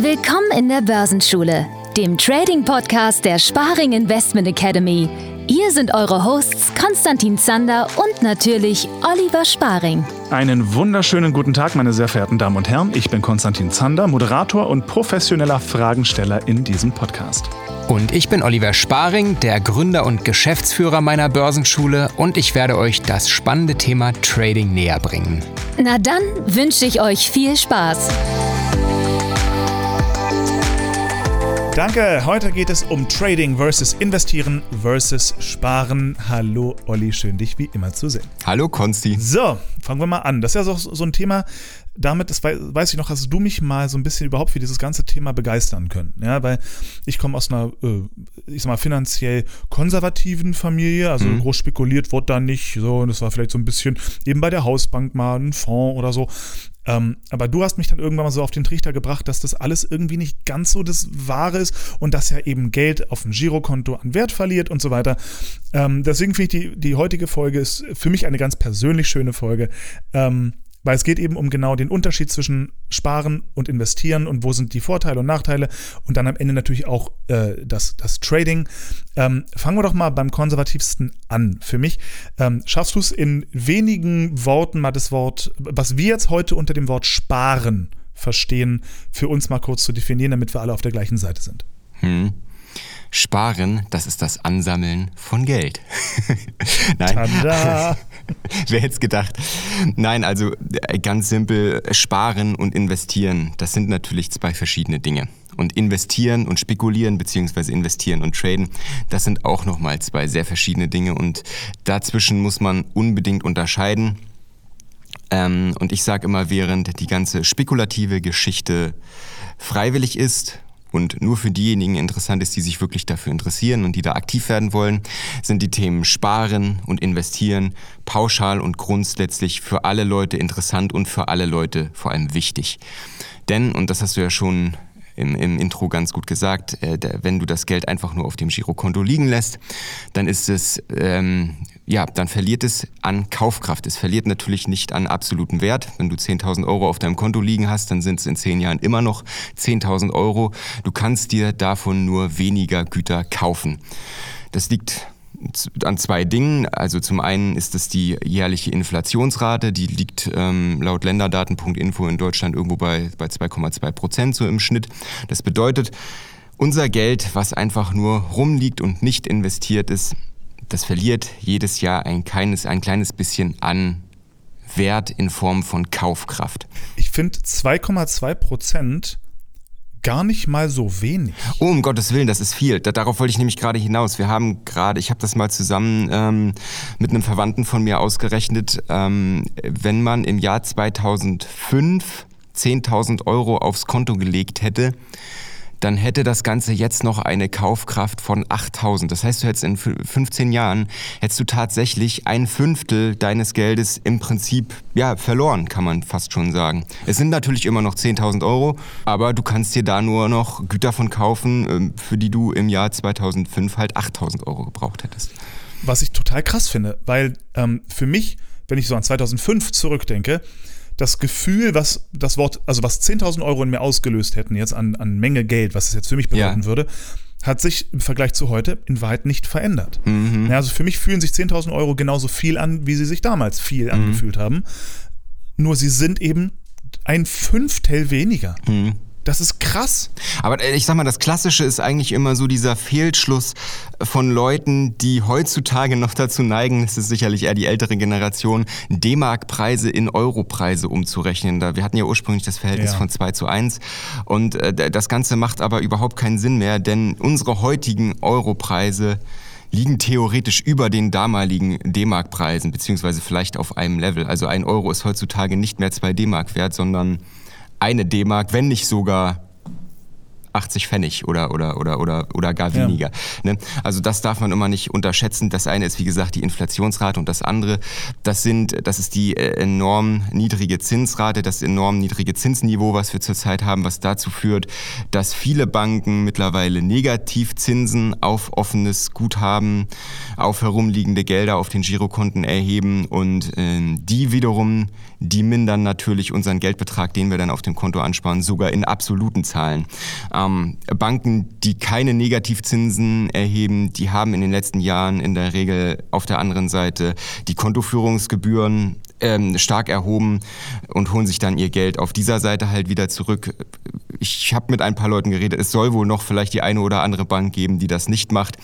Willkommen in der Börsenschule, dem Trading-Podcast der Sparing Investment Academy. Hier sind eure Hosts Konstantin Zander und natürlich Oliver Sparing. Einen wunderschönen guten Tag, meine sehr verehrten Damen und Herren. Ich bin Konstantin Zander, Moderator und professioneller Fragensteller in diesem Podcast. Und ich bin Oliver Sparing, der Gründer und Geschäftsführer meiner Börsenschule und ich werde euch das spannende Thema Trading näher bringen. Na dann wünsche ich euch viel Spaß. Danke. Heute geht es um Trading versus Investieren versus Sparen. Hallo Olli, schön dich wie immer zu sehen. Hallo Konsti. So, fangen wir mal an. Das ist ja so, so ein Thema, damit, das weiß ich noch, hast du mich mal so ein bisschen überhaupt für dieses ganze Thema begeistern können. Ja, weil ich komme aus einer, äh, ich sag mal, finanziell konservativen Familie, also mhm. groß spekuliert wurde da nicht. So, und es war vielleicht so ein bisschen eben bei der Hausbank mal ein Fonds oder so. Ähm, aber du hast mich dann irgendwann mal so auf den Trichter gebracht, dass das alles irgendwie nicht ganz so das Wahre ist und dass ja eben Geld auf dem Girokonto an Wert verliert und so weiter. Ähm, deswegen finde ich die, die heutige Folge ist für mich eine ganz persönlich schöne Folge. Ähm, weil es geht eben um genau den Unterschied zwischen Sparen und Investieren und wo sind die Vorteile und Nachteile und dann am Ende natürlich auch äh, das, das Trading. Ähm, fangen wir doch mal beim konservativsten an. Für mich ähm, schaffst du es in wenigen Worten mal das Wort, was wir jetzt heute unter dem Wort Sparen verstehen, für uns mal kurz zu definieren, damit wir alle auf der gleichen Seite sind. Hm. Sparen, das ist das Ansammeln von Geld. Nein. Tada. Wer hätte es gedacht? Nein, also äh, ganz simpel, sparen und investieren, das sind natürlich zwei verschiedene Dinge. Und investieren und spekulieren, beziehungsweise investieren und traden, das sind auch nochmal zwei sehr verschiedene Dinge. Und dazwischen muss man unbedingt unterscheiden. Ähm, und ich sage immer, während die ganze spekulative Geschichte freiwillig ist und nur für diejenigen interessant ist, die sich wirklich dafür interessieren und die da aktiv werden wollen, sind die Themen Sparen und Investieren pauschal und grundsätzlich für alle Leute interessant und für alle Leute vor allem wichtig. Denn, und das hast du ja schon im, im Intro ganz gut gesagt, äh, wenn du das Geld einfach nur auf dem Girokonto liegen lässt, dann ist es, ähm, ja, dann verliert es an Kaufkraft. Es verliert natürlich nicht an absoluten Wert. Wenn du 10.000 Euro auf deinem Konto liegen hast, dann sind es in zehn Jahren immer noch 10.000 Euro. Du kannst dir davon nur weniger Güter kaufen. Das liegt an zwei Dingen. Also zum einen ist es die jährliche Inflationsrate, die liegt ähm, laut Länderdaten.info in Deutschland irgendwo bei, bei 2,2 Prozent so im Schnitt. Das bedeutet, unser Geld, was einfach nur rumliegt und nicht investiert ist, das verliert jedes Jahr ein kleines, ein kleines bisschen an Wert in Form von Kaufkraft. Ich finde 2,2 Prozent gar nicht mal so wenig. Oh, um Gottes Willen, das ist viel. darauf wollte ich nämlich gerade hinaus. Wir haben gerade, ich habe das mal zusammen ähm, mit einem Verwandten von mir ausgerechnet, ähm, wenn man im Jahr 2005 10.000 Euro aufs Konto gelegt hätte, dann hätte das Ganze jetzt noch eine Kaufkraft von 8000. Das heißt, du hättest in 15 Jahren, hättest du tatsächlich ein Fünftel deines Geldes im Prinzip, ja, verloren, kann man fast schon sagen. Es sind natürlich immer noch 10.000 Euro, aber du kannst dir da nur noch Güter von kaufen, ähm, für die du im Jahr 2005 halt 8000 Euro gebraucht hättest. Was ich total krass finde, weil ähm, für mich, wenn ich so an 2005 zurückdenke, das Gefühl, was das Wort, also was 10.000 Euro in mir ausgelöst hätten, jetzt an, an Menge Geld, was es jetzt für mich bedeuten ja. würde, hat sich im Vergleich zu heute in Wahrheit nicht verändert. Mhm. Ja, also für mich fühlen sich 10.000 Euro genauso viel an, wie sie sich damals viel mhm. angefühlt haben. Nur sie sind eben ein Fünftel weniger. Mhm. Das ist krass. Aber äh, ich sag mal, das Klassische ist eigentlich immer so dieser Fehlschluss von Leuten, die heutzutage noch dazu neigen, das ist sicherlich eher die ältere Generation, D-Mark-Preise in Euro-Preise umzurechnen. wir hatten ja ursprünglich das Verhältnis ja. von 2 zu 1 und äh, das Ganze macht aber überhaupt keinen Sinn mehr, denn unsere heutigen Euro-Preise liegen theoretisch über den damaligen D-Mark-Preisen, beziehungsweise vielleicht auf einem Level. Also ein Euro ist heutzutage nicht mehr zwei D-Mark wert, sondern eine D-Mark, wenn nicht sogar 80 Pfennig oder, oder, oder, oder, oder gar weniger. Ja. Ne? Also das darf man immer nicht unterschätzen. Das eine ist, wie gesagt, die Inflationsrate und das andere, das sind, das ist die äh, enorm niedrige Zinsrate, das enorm niedrige Zinsniveau, was wir zurzeit haben, was dazu führt, dass viele Banken mittlerweile Negativzinsen auf offenes Guthaben, auf herumliegende Gelder auf den Girokonten erheben und äh, die wiederum, die mindern natürlich unseren Geldbetrag, den wir dann auf dem Konto ansparen, sogar in absoluten Zahlen. Ähm, Banken, die keine Negativzinsen erheben, die haben in den letzten Jahren in der Regel auf der anderen Seite die Kontoführungsgebühren ähm, stark erhoben und holen sich dann ihr Geld auf dieser Seite halt wieder zurück. Ich habe mit ein paar Leuten geredet, es soll wohl noch vielleicht die eine oder andere Bank geben, die das nicht macht.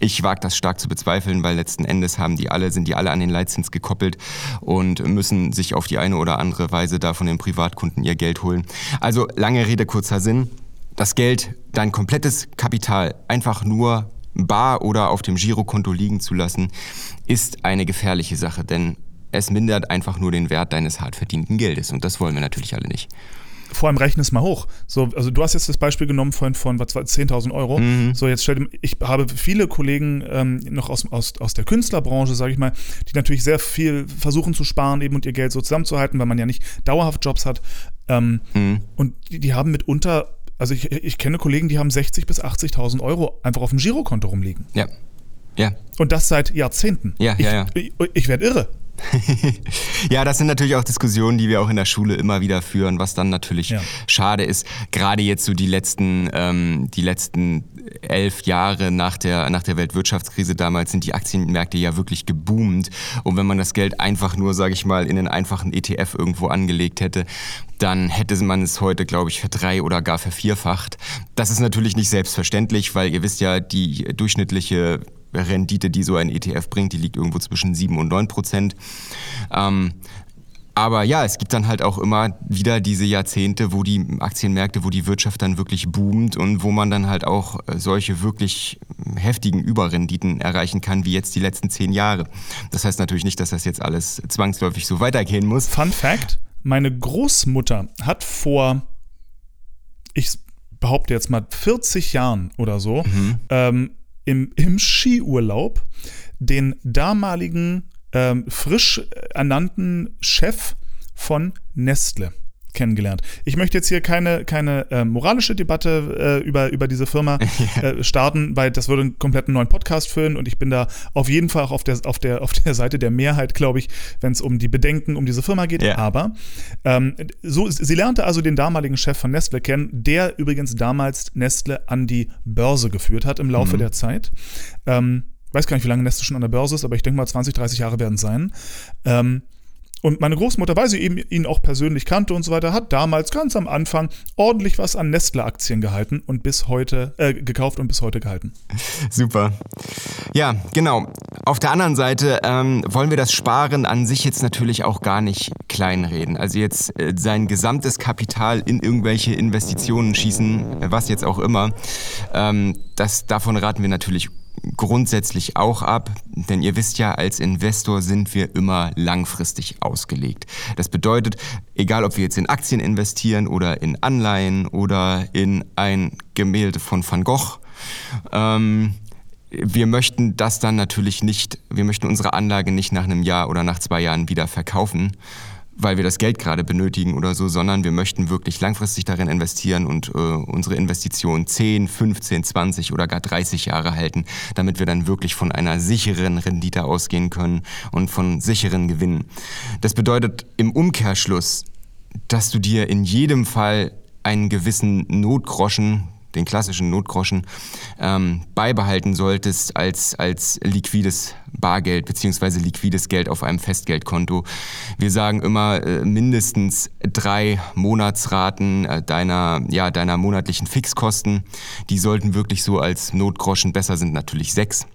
Ich wage das stark zu bezweifeln, weil letzten Endes haben die alle, sind die alle an den Leitzins gekoppelt und müssen sich auf die eine oder andere Weise da von den Privatkunden ihr Geld holen. Also lange Rede, kurzer Sinn. Das Geld, dein komplettes Kapital einfach nur bar oder auf dem Girokonto liegen zu lassen, ist eine gefährliche Sache, denn es mindert einfach nur den Wert deines hart verdienten Geldes und das wollen wir natürlich alle nicht vor allem rechne es mal hoch. So, also du hast jetzt das Beispiel genommen von, von was war 10.000 Euro. Mhm. So, jetzt stell ich habe viele Kollegen ähm, noch aus, aus, aus der Künstlerbranche, sage ich mal, die natürlich sehr viel versuchen zu sparen eben und ihr Geld so zusammenzuhalten, weil man ja nicht dauerhaft Jobs hat. Ähm, mhm. Und die, die haben mitunter, also ich, ich kenne Kollegen, die haben 60.000 bis 80.000 Euro einfach auf dem Girokonto rumliegen. Ja. Ja. Und das seit Jahrzehnten. Ja, ja, ja. Ich, ich, ich werde irre. ja, das sind natürlich auch Diskussionen, die wir auch in der Schule immer wieder führen, was dann natürlich ja. schade ist. Gerade jetzt so die letzten, ähm, die letzten elf Jahre nach der, nach der Weltwirtschaftskrise damals sind die Aktienmärkte ja wirklich geboomt. Und wenn man das Geld einfach nur, sage ich mal, in einen einfachen ETF irgendwo angelegt hätte, dann hätte man es heute, glaube ich, verdrei- oder gar vervierfacht. Das ist natürlich nicht selbstverständlich, weil ihr wisst ja, die durchschnittliche Rendite, die so ein ETF bringt, die liegt irgendwo zwischen 7 und 9 Prozent. Ähm, aber ja, es gibt dann halt auch immer wieder diese Jahrzehnte, wo die Aktienmärkte, wo die Wirtschaft dann wirklich boomt und wo man dann halt auch äh, solche wirklich heftigen Überrenditen erreichen kann, wie jetzt die letzten zehn Jahre. Das heißt natürlich nicht, dass das jetzt alles zwangsläufig so weitergehen muss. Fun Fact: Meine Großmutter hat vor, ich behaupte jetzt mal 40 Jahren oder so, mhm. ähm, im, im Skiurlaub den damaligen ähm, frisch ernannten Chef von Nestle kennengelernt. Ich möchte jetzt hier keine, keine äh, moralische Debatte äh, über, über diese Firma äh, starten, weil das würde einen kompletten neuen Podcast füllen und ich bin da auf jeden Fall auch auf der, auf der, auf der Seite der Mehrheit, glaube ich, wenn es um die Bedenken um diese Firma geht. Ja. Aber ähm, so, sie lernte also den damaligen Chef von Nestle kennen, der übrigens damals Nestle an die Börse geführt hat im Laufe mhm. der Zeit. Ähm, weiß gar nicht, wie lange Nestle schon an der Börse ist, aber ich denke mal 20, 30 Jahre werden es sein. Ähm, und meine Großmutter, weil sie eben ihn auch persönlich kannte und so weiter, hat damals ganz am Anfang ordentlich was an Nestle-Aktien gehalten und bis heute äh, gekauft und bis heute gehalten. Super. Ja, genau. Auf der anderen Seite ähm, wollen wir das Sparen an sich jetzt natürlich auch gar nicht kleinreden. Also jetzt äh, sein gesamtes Kapital in irgendwelche Investitionen schießen, was jetzt auch immer, ähm, das davon raten wir natürlich grundsätzlich auch ab, denn ihr wisst ja, als Investor sind wir immer langfristig ausgelegt. Das bedeutet, egal ob wir jetzt in Aktien investieren oder in Anleihen oder in ein Gemälde von Van Gogh, ähm, wir möchten das dann natürlich nicht, wir möchten unsere Anlage nicht nach einem Jahr oder nach zwei Jahren wieder verkaufen, weil wir das Geld gerade benötigen oder so, sondern wir möchten wirklich langfristig darin investieren und äh, unsere Investition 10, 15, 20 oder gar 30 Jahre halten, damit wir dann wirklich von einer sicheren Rendite ausgehen können und von sicheren Gewinnen. Das bedeutet im Umkehrschluss, dass du dir in jedem Fall einen gewissen Notgroschen den klassischen Notgroschen, ähm, beibehalten solltest als, als liquides Bargeld beziehungsweise liquides Geld auf einem Festgeldkonto. Wir sagen immer äh, mindestens drei Monatsraten äh, deiner, ja, deiner monatlichen Fixkosten. Die sollten wirklich so als Notgroschen besser sind natürlich sechs.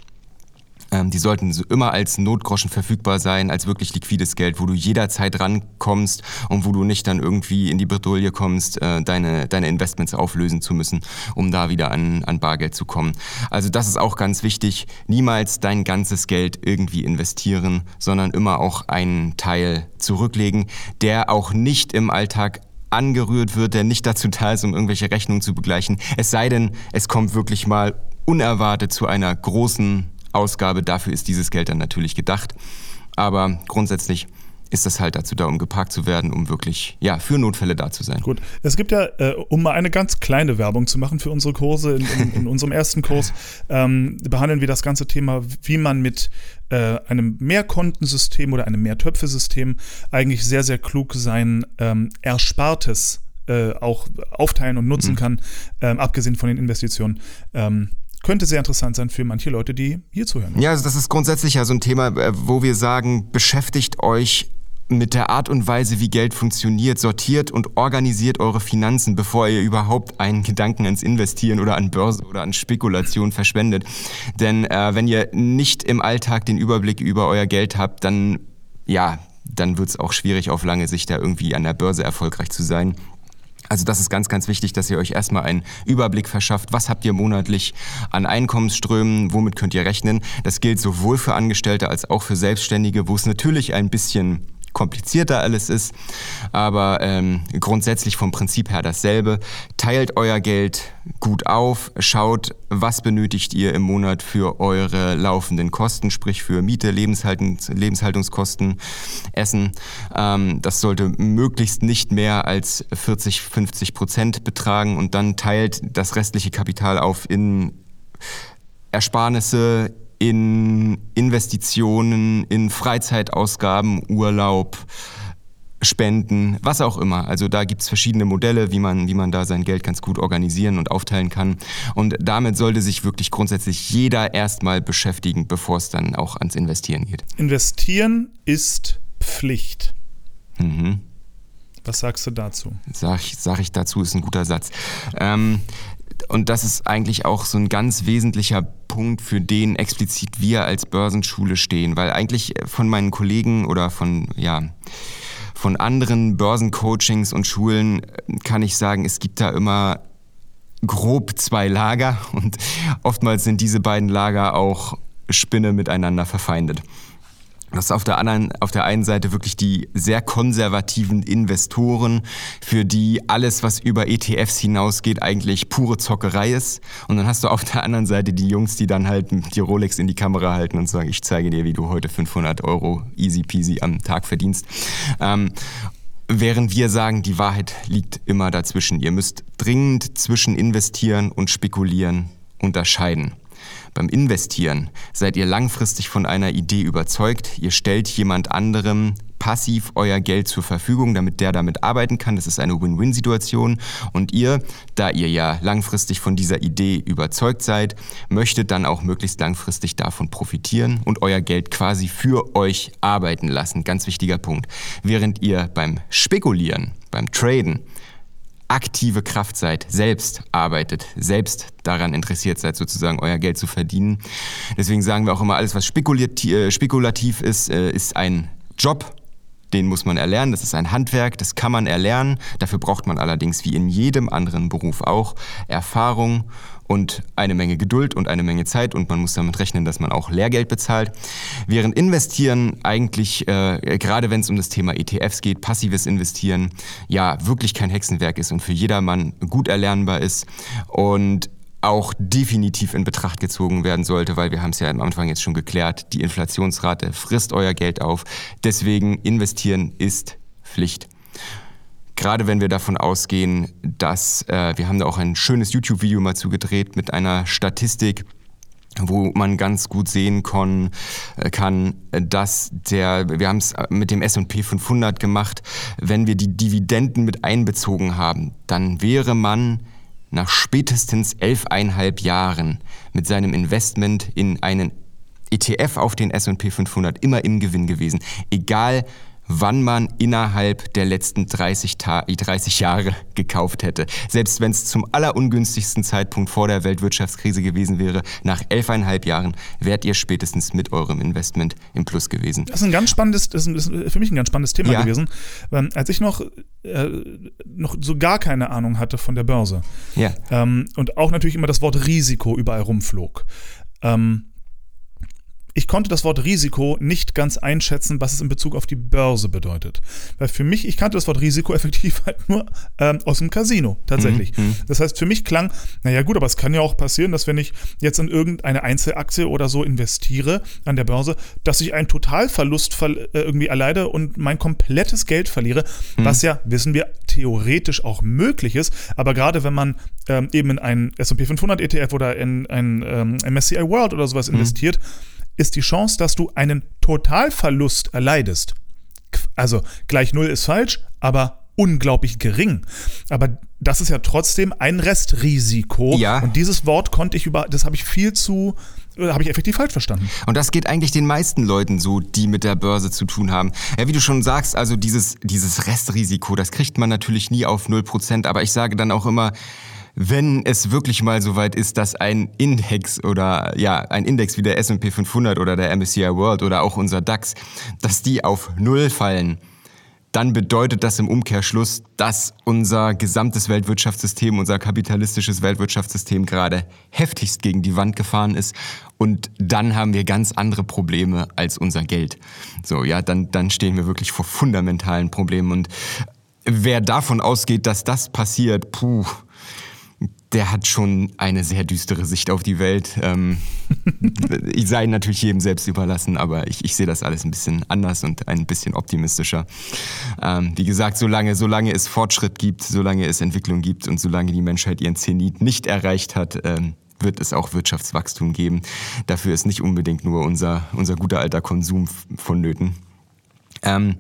Ähm, die sollten immer als Notgroschen verfügbar sein, als wirklich liquides Geld, wo du jederzeit rankommst und wo du nicht dann irgendwie in die Bredouille kommst, äh, deine, deine Investments auflösen zu müssen, um da wieder an, an Bargeld zu kommen. Also das ist auch ganz wichtig. Niemals dein ganzes Geld irgendwie investieren, sondern immer auch einen Teil zurücklegen, der auch nicht im Alltag angerührt wird, der nicht dazu da ist, um irgendwelche Rechnungen zu begleichen. Es sei denn, es kommt wirklich mal unerwartet zu einer großen Ausgabe. Dafür ist dieses Geld dann natürlich gedacht. Aber grundsätzlich ist das halt dazu da, um geparkt zu werden, um wirklich, ja, für Notfälle da zu sein. Gut. Es gibt ja, äh, um mal eine ganz kleine Werbung zu machen für unsere Kurse, in, in, in unserem ersten Kurs ähm, behandeln wir das ganze Thema, wie man mit äh, einem Mehrkontensystem oder einem Mehrtöpfesystem eigentlich sehr, sehr klug sein ähm, Erspartes äh, auch aufteilen und nutzen mhm. kann, ähm, abgesehen von den Investitionen. Ähm, könnte sehr interessant sein für manche Leute, die hier zuhören. Ja, also das ist grundsätzlich ja so ein Thema, äh, wo wir sagen, beschäftigt euch mit der Art und Weise, wie Geld funktioniert, sortiert und organisiert eure Finanzen, bevor ihr überhaupt einen Gedanken ans Investieren oder an Börse oder an Spekulation verschwendet. Denn äh, wenn ihr nicht im Alltag den Überblick über euer Geld habt, dann ja, dann wird es auch schwierig auf lange Sicht da irgendwie an der Börse erfolgreich zu sein. Also das ist ganz, ganz wichtig, dass ihr euch erstmal einen Überblick verschafft. Was habt ihr monatlich an Einkommensströmen? Womit könnt ihr rechnen? Das gilt sowohl für Angestellte als auch für Selbstständige, wo es natürlich ein bisschen komplizierter alles ist, aber ähm, grundsätzlich vom Prinzip her dasselbe. Teilt euer Geld gut auf, schaut, was benötigt ihr im Monat für eure laufenden Kosten, sprich für Miete, Lebenshaltungs Lebenshaltungskosten, Essen. Ähm, das sollte möglichst nicht mehr als 40, 50 Prozent betragen und dann teilt das restliche Kapital auf in Ersparnisse, in Investitionen, in Freizeitausgaben, Urlaub, Spenden, was auch immer. Also da gibt es verschiedene Modelle, wie man, wie man da sein Geld ganz gut organisieren und aufteilen kann. Und damit sollte sich wirklich grundsätzlich jeder erstmal beschäftigen, bevor es dann auch ans Investieren geht. Investieren ist Pflicht. Mhm. Was sagst du dazu? Sag, sag ich dazu, ist ein guter Satz. Ähm, und das ist eigentlich auch so ein ganz wesentlicher Punkt, für den explizit wir als Börsenschule stehen, weil eigentlich von meinen Kollegen oder von, ja, von anderen Börsencoachings und Schulen kann ich sagen, es gibt da immer grob zwei Lager und oftmals sind diese beiden Lager auch Spinne miteinander verfeindet. Das ist auf der anderen, auf der einen Seite wirklich die sehr konservativen Investoren, für die alles, was über ETFs hinausgeht, eigentlich pure Zockerei ist. Und dann hast du auf der anderen Seite die Jungs, die dann halt die Rolex in die Kamera halten und sagen, ich zeige dir, wie du heute 500 Euro easy peasy am Tag verdienst. Ähm, Während wir sagen, die Wahrheit liegt immer dazwischen. Ihr müsst dringend zwischen investieren und spekulieren unterscheiden. Beim Investieren seid ihr langfristig von einer Idee überzeugt. Ihr stellt jemand anderem passiv euer Geld zur Verfügung, damit der damit arbeiten kann. Das ist eine Win-Win-Situation. Und ihr, da ihr ja langfristig von dieser Idee überzeugt seid, möchtet dann auch möglichst langfristig davon profitieren und euer Geld quasi für euch arbeiten lassen. Ganz wichtiger Punkt. Während ihr beim Spekulieren, beim Traden, aktive Kraft seid, selbst arbeitet, selbst daran interessiert seid, sozusagen euer Geld zu verdienen. Deswegen sagen wir auch immer, alles, was äh, spekulativ ist, äh, ist ein Job, den muss man erlernen. Das ist ein Handwerk, das kann man erlernen. Dafür braucht man allerdings wie in jedem anderen Beruf auch Erfahrung und eine Menge Geduld und eine Menge Zeit und man muss damit rechnen, dass man auch Lehrgeld bezahlt. Während Investieren eigentlich, äh, gerade wenn es um das Thema ETFs geht, passives Investieren, ja wirklich kein Hexenwerk ist und für jedermann gut erlernbar ist und auch definitiv in Betracht gezogen werden sollte, weil wir haben es ja am Anfang jetzt schon geklärt, die Inflationsrate frisst euer Geld auf. Deswegen investieren ist Pflicht. Gerade wenn wir davon ausgehen, dass äh, wir haben da auch ein schönes YouTube-Video mal zugedreht mit einer Statistik, wo man ganz gut sehen kon, äh, kann, dass der, wir haben es mit dem S&P 500 gemacht, wenn wir die Dividenden mit einbezogen haben, dann wäre man nach spätestens elfeinhalb Jahren mit seinem Investment in einen ETF auf den S&P 500 immer im Gewinn gewesen, egal wann man innerhalb der letzten 30, 30 Jahre gekauft hätte. Selbst wenn es zum allerungünstigsten Zeitpunkt vor der Weltwirtschaftskrise gewesen wäre, nach elfeinhalb Jahren wärt ihr spätestens mit eurem Investment im Plus gewesen. Das ist ein ganz spannendes, das ist für mich ein ganz spannendes Thema ja. gewesen. Ähm, als ich noch, äh, noch so gar keine Ahnung hatte von der Börse ja. ähm, und auch natürlich immer das Wort Risiko überall rumflog. Ähm, ich konnte das Wort Risiko nicht ganz einschätzen, was es in Bezug auf die Börse bedeutet. Weil für mich, ich kannte das Wort Risiko effektiv halt nur ähm, aus dem Casino, tatsächlich. Mhm. mhm. Das heißt, für mich klang, naja gut, aber es kann ja auch passieren, dass wenn ich jetzt in irgendeine Einzelaktie oder so investiere an der Börse, dass ich einen Totalverlust äh, irgendwie erleide und mein komplettes Geld verliere, mhm. was ja, wissen wir, theoretisch auch möglich ist. Aber gerade wenn man ähm, eben in einen S&P 500 ETF oder in ein ähm, MSCI World oder sowas mhm. investiert, ist die Chance, dass du einen Totalverlust erleidest. Also gleich null ist falsch, aber unglaublich gering. Aber das ist ja trotzdem ein Restrisiko. Ja. Und dieses Wort konnte ich über, das habe ich viel zu, äh, habe ich effektiv falsch verstanden. Und das geht eigentlich den meisten Leuten so, die mit der Börse zu tun haben. Ja, wie du schon sagst, also dieses, dieses Restrisiko, das kriegt man natürlich nie auf 0%, aber ich sage dann auch immer, wenn es wirklich mal so weit ist, dass ein Index oder ja, ein Index wie der S&P 500 oder der MSCI World oder auch unser DAX, dass die auf Null fallen, dann bedeutet das im Umkehrschluss, dass unser gesamtes Weltwirtschaftssystem, unser kapitalistisches Weltwirtschaftssystem gerade heftigst gegen die Wand gefahren ist. Und dann haben wir ganz andere Probleme als unser Geld. So, ja, dann, dann stehen wir wirklich vor fundamentalen Problemen. Und wer davon ausgeht, dass das passiert, puh, der hat schon eine sehr düstere Sicht auf die Welt. Ähm, ich sei natürlich jedem selbst überlassen, aber ich, ich sehe das alles ein bisschen anders und ein bisschen optimistischer. Ähm, wie gesagt, solange, solange es Fortschritt gibt, solange es Entwicklung gibt und solange die Menschheit ihren Zenit nicht erreicht hat, ähm, wird es auch Wirtschaftswachstum geben. Dafür ist nicht unbedingt nur unser, unser guter alter Konsum vonnöten. Ähm,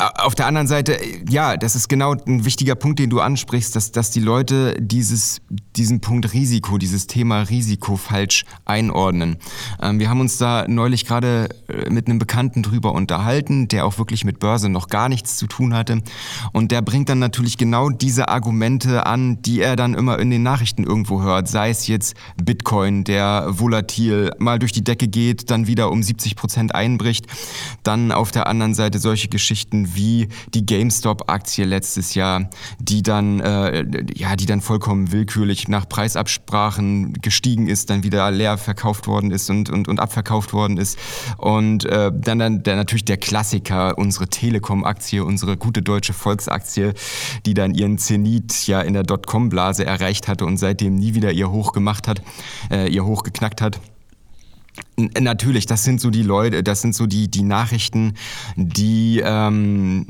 auf der anderen Seite, ja, das ist genau ein wichtiger Punkt, den du ansprichst, dass, dass die Leute dieses, diesen Punkt Risiko, dieses Thema Risiko falsch einordnen. Ähm, wir haben uns da neulich gerade äh, mit einem Bekannten drüber unterhalten, der auch wirklich mit Börse noch gar nichts zu tun hatte. Und der bringt dann natürlich genau diese Argumente an, die er dann immer in den Nachrichten irgendwo hört. Sei es jetzt Bitcoin, der volatil mal durch die Decke geht, dann wieder um 70 Prozent einbricht. Dann auf der anderen Seite solche Geschichten wie die GameStop-Aktie letztes Jahr, die dann, äh, ja, die dann vollkommen willkürlich nach Preisabsprachen gestiegen ist, dann wieder leer verkauft worden ist und, und, und abverkauft worden ist. Und äh, dann, dann der, natürlich der Klassiker, unsere Telekom-Aktie, unsere gute deutsche Volksaktie, die dann ihren Zenit ja in der Dotcom-Blase erreicht hatte und seitdem nie wieder ihr Hoch gemacht hat, äh, ihr Hoch geknackt hat. Natürlich, das sind so die Leute, das sind so die, die Nachrichten, die, ähm,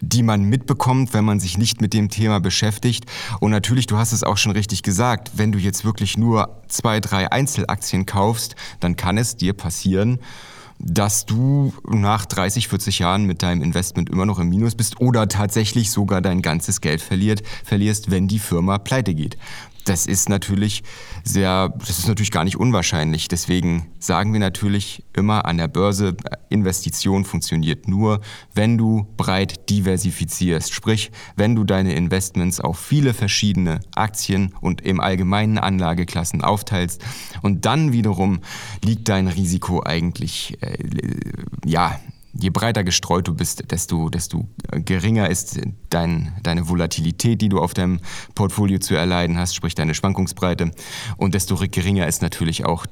die man mitbekommt, wenn man sich nicht mit dem Thema beschäftigt. Und natürlich, du hast es auch schon richtig gesagt, wenn du jetzt wirklich nur zwei, drei Einzelaktien kaufst, dann kann es dir passieren, dass du nach 30, 40 Jahren mit deinem Investment immer noch im Minus bist oder tatsächlich sogar dein ganzes Geld verliert, verlierst, wenn die Firma pleite geht das ist natürlich sehr, das ist natürlich gar nicht unwahrscheinlich. Deswegen sagen wir natürlich immer an der Börse, Investition funktioniert nur, wenn du breit diversifizierst. Sprich, wenn du deine Investments auf viele verschiedene Aktien und im allgemeinen Anlageklassen aufteilst. Und dann wiederum liegt dein Risiko eigentlich, äh, ja, je breiter gestreut du bist, desto, desto geringer ist dein, deine Volatilität, die du auf deinem Portfolio zu erleiden hast, sprich deine Schwankungsbreite. Und desto geringer ist natürlich auch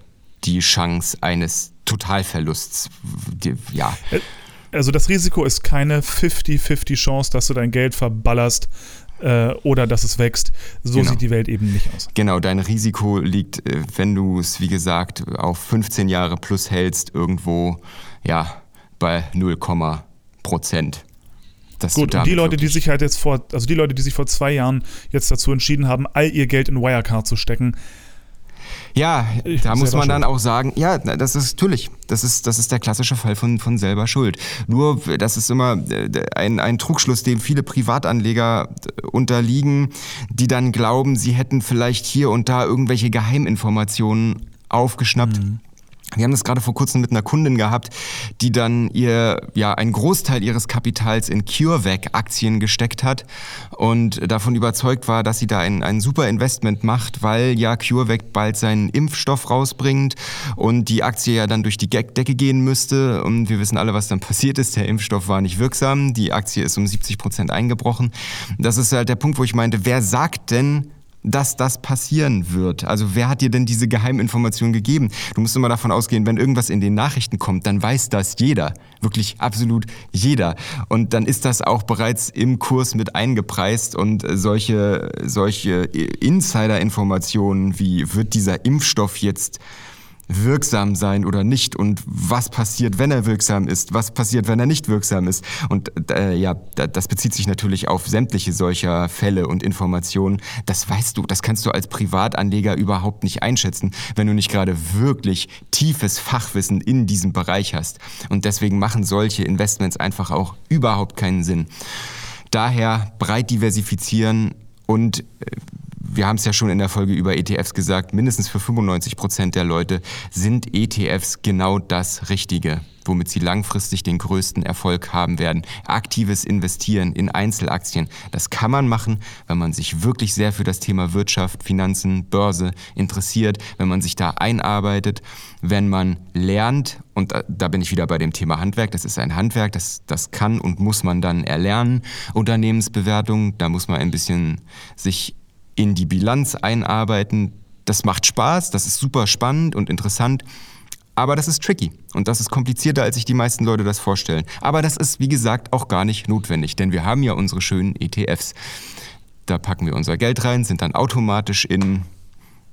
die Chance eines Totalverlusts. Ja. Also das Risiko ist keine 50-50 Chance, dass du dein Geld verballerst äh, oder dass es wächst. So genau. sieht die Welt eben nicht aus. Genau, dein Risiko liegt, äh, wenn du es, wie gesagt, auf 15 Jahre plus hältst, irgendwo, ja, bei 0, Prozent. Das Gut, und die Leute, die sich halt jetzt vor, also die Leute, die sich vor zwei Jahren jetzt dazu entschieden haben, all ihr Geld in Wirecard zu stecken, ja, da muss man dann auch sagen, ja, das ist natürlich, das ist, das ist der klassische Fall von, von selber Schuld. Nur, das ist immer äh, ein, ein Trugschluss, dem viele Privatanleger äh, unterliegen, die dann glauben, sie hätten vielleicht hier und da irgendwelche Geheiminformationen aufgeschnappt. Mhm wir haben das gerade vor kurzem mit einer Kundin gehabt, die dann ihr, ja, einen Großteil ihres Kapitals in CureVac-Aktien gesteckt hat und davon überzeugt war, dass sie da ein, ein super Investment macht, weil ja CureVac bald seinen Impfstoff rausbringt und die Aktie ja dann durch die Decke gehen müsste. Und wir wissen alle, was dann passiert ist. Der Impfstoff war nicht wirksam. Die Aktie ist um 70 Prozent eingebrochen. Das ist halt der Punkt, wo ich meinte, wer sagt denn, dass das passieren wird. Also wer hat dir denn diese Geheiminformation gegeben? Du musst immer davon ausgehen, wenn irgendwas in den Nachrichten kommt, dann weiß das jeder. Wirklich absolut jeder. Und dann ist das auch bereits im Kurs mit eingepreist und solche, solche Insider-Informationen wie wird dieser Impfstoff jetzt wirksam sein oder nicht und was passiert, wenn er wirksam ist, was passiert, wenn er nicht wirksam ist. Und äh, ja, das bezieht sich natürlich auf sämtliche solcher Fälle und Informationen. Das weißt du, das kannst du als Privatanleger überhaupt nicht einschätzen, wenn du nicht gerade wirklich tiefes Fachwissen in diesem Bereich hast. Und deswegen machen solche Investments einfach auch überhaupt keinen Sinn. Daher breit diversifizieren und äh, wir haben es ja schon in der Folge über ETFs gesagt, mindestens für 95 Prozent der Leute sind ETFs genau das Richtige, womit sie langfristig den größten Erfolg haben werden. Aktives Investieren in Einzelaktien, das kann man machen, wenn man sich wirklich sehr für das Thema Wirtschaft, Finanzen, Börse interessiert, wenn man sich da einarbeitet, wenn man lernt, und da bin ich wieder bei dem Thema Handwerk, das ist ein Handwerk, das, das kann und muss man dann erlernen. Unternehmensbewertung, da muss man ein bisschen sich in die Bilanz einarbeiten. Das macht Spaß, das ist super spannend und interessant. Aber das ist tricky und das ist komplizierter, als sich die meisten Leute das vorstellen. Aber das ist, wie gesagt, auch gar nicht notwendig, denn wir haben ja unsere schönen ETFs. Da packen wir unser Geld rein, sind dann automatisch in,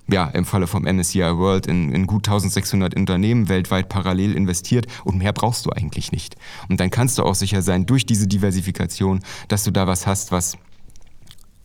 ja, im Falle vom MSCI World in, in gut 1600 Unternehmen weltweit parallel investiert und mehr brauchst du eigentlich nicht. Und dann kannst du auch sicher sein, durch diese Diversifikation, dass du da was hast, was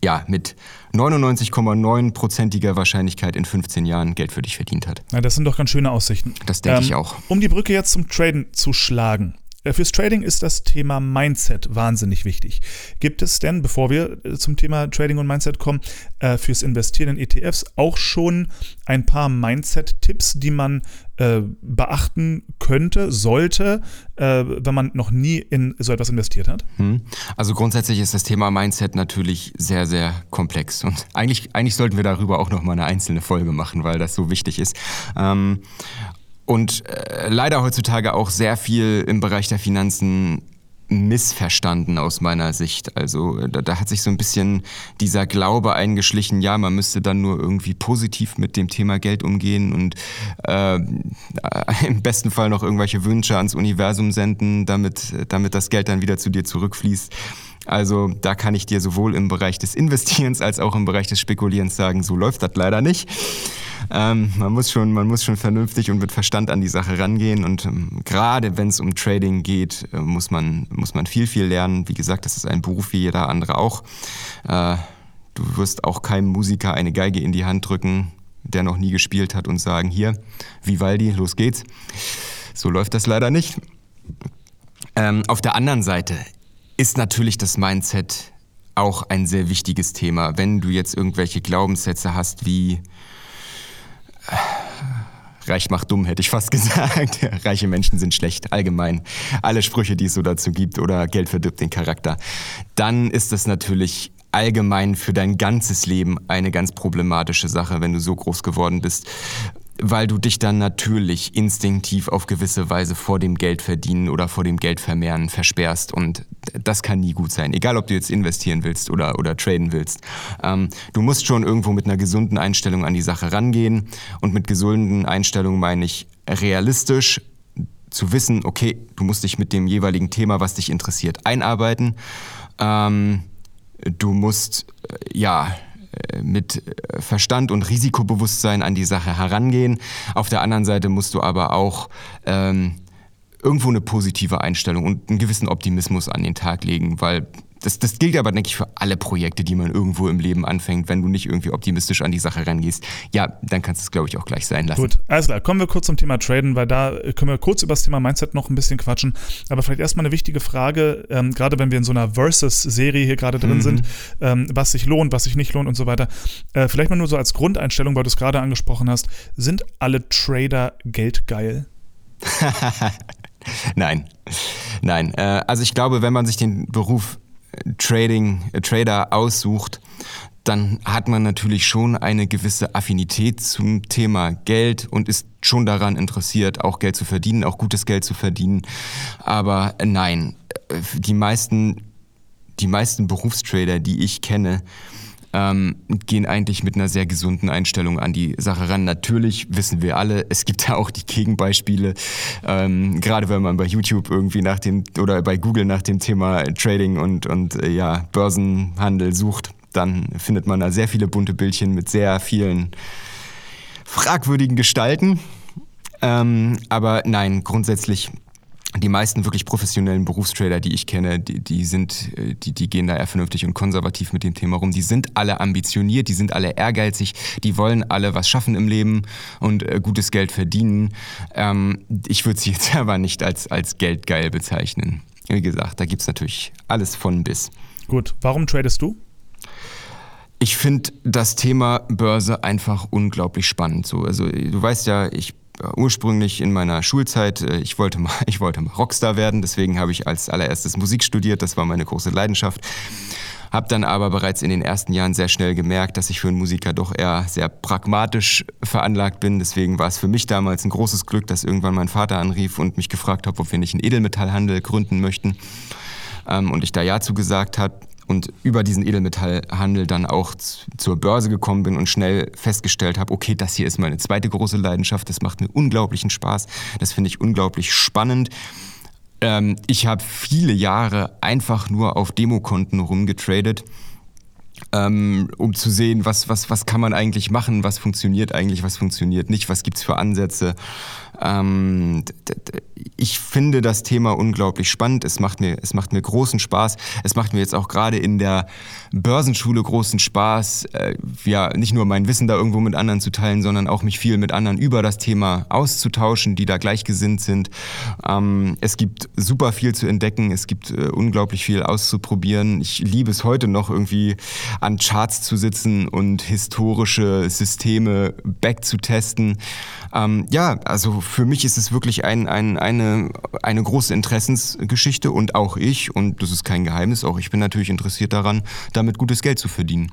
ja, mit 99,9%iger Wahrscheinlichkeit in 15 Jahren Geld für dich verdient hat. Na, das sind doch ganz schöne Aussichten. Das denke ähm, ich auch. Um die Brücke jetzt zum Traden zu schlagen. Äh, fürs Trading ist das Thema Mindset wahnsinnig wichtig. Gibt es denn, bevor wir äh, zum Thema Trading und Mindset kommen, äh, fürs Investieren in ETFs auch schon ein paar Mindset-Tipps, die man beachten könnte, sollte, wenn man noch nie in so etwas investiert hat? Hm. Also grundsätzlich ist das Thema Mindset natürlich sehr, sehr komplex. Und eigentlich, eigentlich sollten wir darüber auch noch mal eine einzelne Folge machen, weil das so wichtig ist. Und äh, leider heutzutage auch sehr viel im Bereich der Finanzen missverstanden aus meiner Sicht. Also da, da, hat sich so ein bisschen dieser Glaube eingeschlichen, ja, man müsste dann nur irgendwie positiv mit dem Thema Geld umgehen und äh, im besten Fall noch irgendwelche Wünsche ans Universum senden, damit, damit das Geld dann wieder zu dir zurückfließt. Also da kann ich dir sowohl im Bereich des Investierens als auch im Bereich des Spekulierens sagen, so läuft das leider nicht. Ähm, man, muss schon, man muss schon vernünftig und mit Verstand an die Sache rangehen. Und ähm, gerade wenn es um Trading geht, äh, muss, man, muss man viel, viel lernen. Wie gesagt, das ist ein Beruf wie jeder andere auch. Äh, du wirst auch keinem Musiker eine Geige in die Hand drücken, der noch nie gespielt hat und sagen, hier, Vivaldi, los geht's. So läuft das leider nicht. Ähm, auf der anderen Seite ist natürlich das Mindset auch ein sehr wichtiges Thema. Wenn du jetzt irgendwelche Glaubenssätze hast wie Reich macht dumm, hätte ich fast gesagt. Reiche Menschen sind schlecht, allgemein. Alle Sprüche, die es so dazu gibt oder Geld verdirbt den Charakter. Dann ist das natürlich allgemein für dein ganzes Leben eine ganz problematische Sache, wenn du so groß geworden bist weil du dich dann natürlich instinktiv auf gewisse Weise vor dem Geld verdienen oder vor dem Geld vermehren versperrst und das kann nie gut sein, egal ob du jetzt investieren willst oder, oder traden willst. Ähm, du musst schon irgendwo mit einer gesunden Einstellung an die Sache rangehen und mit gesunden Einstellungen meine ich realistisch zu wissen, okay, du musst dich mit dem jeweiligen Thema, was dich interessiert, einarbeiten. Ähm, du musst, äh, ja, mit äh, Verstand und Risikobewusstsein an die Sache herangehen. Auf der anderen Seite musst du aber auch ähm, irgendwo eine positive Einstellung und einen gewissen Optimismus an den Tag legen, weil das, das gilt aber, denke ich, für alle Projekte, die man irgendwo im Leben anfängt. Wenn du nicht irgendwie optimistisch an die Sache rangehst, ja, dann kannst du es, glaube ich, auch gleich sein lassen. Gut, alles klar. Kommen wir kurz zum Thema Traden, weil da können wir kurz über das Thema Mindset noch ein bisschen quatschen. Aber vielleicht erstmal eine wichtige Frage, ähm, gerade wenn wir in so einer Versus-Serie hier gerade drin mhm. sind, ähm, was sich lohnt, was sich nicht lohnt und so weiter. Äh, vielleicht mal nur so als Grundeinstellung, weil du es gerade angesprochen hast. Sind alle Trader geldgeil? Nein, nein. Äh, also ich glaube, wenn man sich den Beruf Trading, äh, Trader aussucht, dann hat man natürlich schon eine gewisse Affinität zum Thema Geld und ist schon daran interessiert, auch Geld zu verdienen, auch gutes Geld zu verdienen. Aber nein, äh, die meisten, die meisten Berufstrader, die ich kenne, ähm, gehen eigentlich mit einer sehr gesunden Einstellung an die Sache ran. Natürlich wissen wir alle, es gibt da auch die Gegenbeispiele. Ähm, gerade wenn man bei YouTube irgendwie nach dem oder bei Google nach dem Thema Trading und, und äh, ja, Börsenhandel sucht, dann findet man da sehr viele bunte Bildchen mit sehr vielen fragwürdigen Gestalten. Ähm, aber nein, grundsätzlich die meisten wirklich professionellen Berufstrader, die ich kenne, die, die sind, äh, die, die gehen da eher vernünftig und konservativ mit dem Thema rum. Die sind alle ambitioniert, die sind alle ehrgeizig, die wollen alle was schaffen im Leben und äh, gutes Geld verdienen. Ähm, ich würde sie jetzt aber nicht als, als geldgeil bezeichnen. Wie gesagt, da gibt es natürlich alles von bis. Gut, warum tradest du? Ich finde das Thema Börse einfach unglaublich spannend. So, also du weißt ja, ich ursprünglich in meiner Schulzeit, äh, ich wollte mal, ich wollte mal Rockstar werden, deswegen habe ich als allererstes Musik studiert, das war meine große Leidenschaft. Habe dann aber bereits in den ersten Jahren sehr schnell gemerkt, dass ich für einen Musiker doch eher sehr pragmatisch veranlagt bin. Deswegen war es für mich damals ein großes Glück, dass irgendwann mein Vater anrief und mich gefragt hat, ob wir nicht einen Edelmetallhandel gründen möchten. Ähm, und ich da Ja zugesagt habe und über diesen Edelmetallhandel dann auch zur Börse gekommen bin und schnell festgestellt habe, okay, das hier ist meine zweite große Leidenschaft, das macht mir unglaublichen Spaß, das finde ich unglaublich spannend. Ähm, ich habe viele Jahre einfach nur auf Demokonten rumgetradet ähm, um zu sehen, was, was, was kann man eigentlich machen, was funktioniert eigentlich, was funktioniert nicht, was gibt's für Ansätze. Ähm, ich finde das Thema unglaublich spannend. Es macht, mir, es macht mir großen Spaß. Es macht mir jetzt auch gerade in der Börsenschule großen Spaß, äh, ja, nicht nur mein Wissen da irgendwo mit anderen zu teilen, sondern auch mich viel mit anderen über das Thema auszutauschen, die da gleichgesinnt sind. Ähm, es gibt super viel zu entdecken. Es gibt äh, unglaublich viel auszuprobieren. Ich liebe es heute noch irgendwie an Charts zu sitzen und historische Systeme back zu testen. Ähm, ja, also für mich ist es wirklich ein, ein, eine, eine große Interessensgeschichte und auch ich, und das ist kein Geheimnis, auch ich bin natürlich interessiert daran, damit gutes Geld zu verdienen.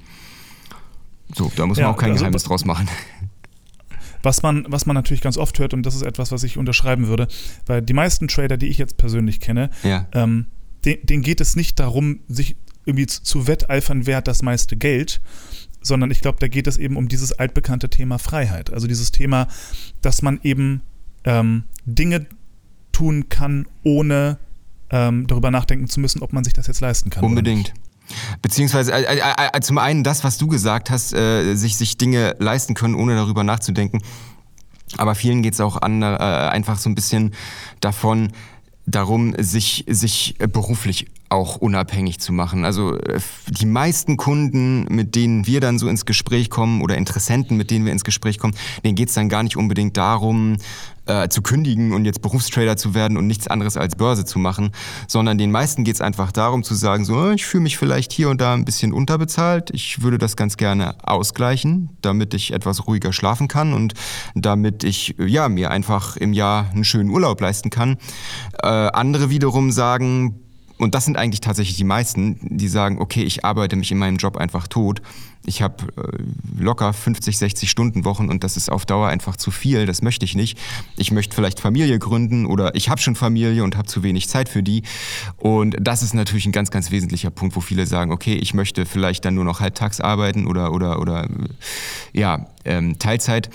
So, da muss man ja, auch kein also, Geheimnis draus machen. Was man, was man natürlich ganz oft hört, und das ist etwas, was ich unterschreiben würde, weil die meisten Trader, die ich jetzt persönlich kenne, ja. ähm, denen geht es nicht darum, sich irgendwie zu wetteifern, wer hat das meiste Geld, sondern ich glaube, da geht es eben um dieses altbekannte Thema Freiheit. Also dieses Thema, dass man eben ähm, Dinge tun kann, ohne ähm, darüber nachdenken zu müssen, ob man sich das jetzt leisten kann. Unbedingt. Beziehungsweise äh, äh, äh, zum einen das, was du gesagt hast, äh, sich, sich Dinge leisten können, ohne darüber nachzudenken. Aber vielen geht es auch an, äh, einfach so ein bisschen davon, darum, sich, sich beruflich auch unabhängig zu machen. Also äh, die meisten Kunden, mit denen wir dann so ins Gespräch kommen oder Interessenten, mit denen wir ins Gespräch kommen, denen geht es dann gar nicht unbedingt darum, äh, zu kündigen und jetzt Berufstrader zu werden und nichts anderes als Börse zu machen, sondern den meisten geht es einfach darum zu sagen, so, ich fühle mich vielleicht hier und da ein bisschen unterbezahlt, ich würde das ganz gerne ausgleichen, damit ich etwas ruhiger schlafen kann und damit ich ja, mir einfach im Jahr einen schönen Urlaub leisten kann. Äh, andere wiederum sagen, und das sind eigentlich tatsächlich die meisten, die sagen, okay, ich arbeite mich in meinem Job einfach tot. Ich habe äh, locker 50, 60 Stunden Wochen und das ist auf Dauer einfach zu viel. Das möchte ich nicht. Ich möchte vielleicht Familie gründen oder ich habe schon Familie und habe zu wenig Zeit für die. Und das ist natürlich ein ganz, ganz wesentlicher Punkt, wo viele sagen, okay, ich möchte vielleicht dann nur noch halbtags arbeiten oder, oder, oder ja, ähm, Teilzeit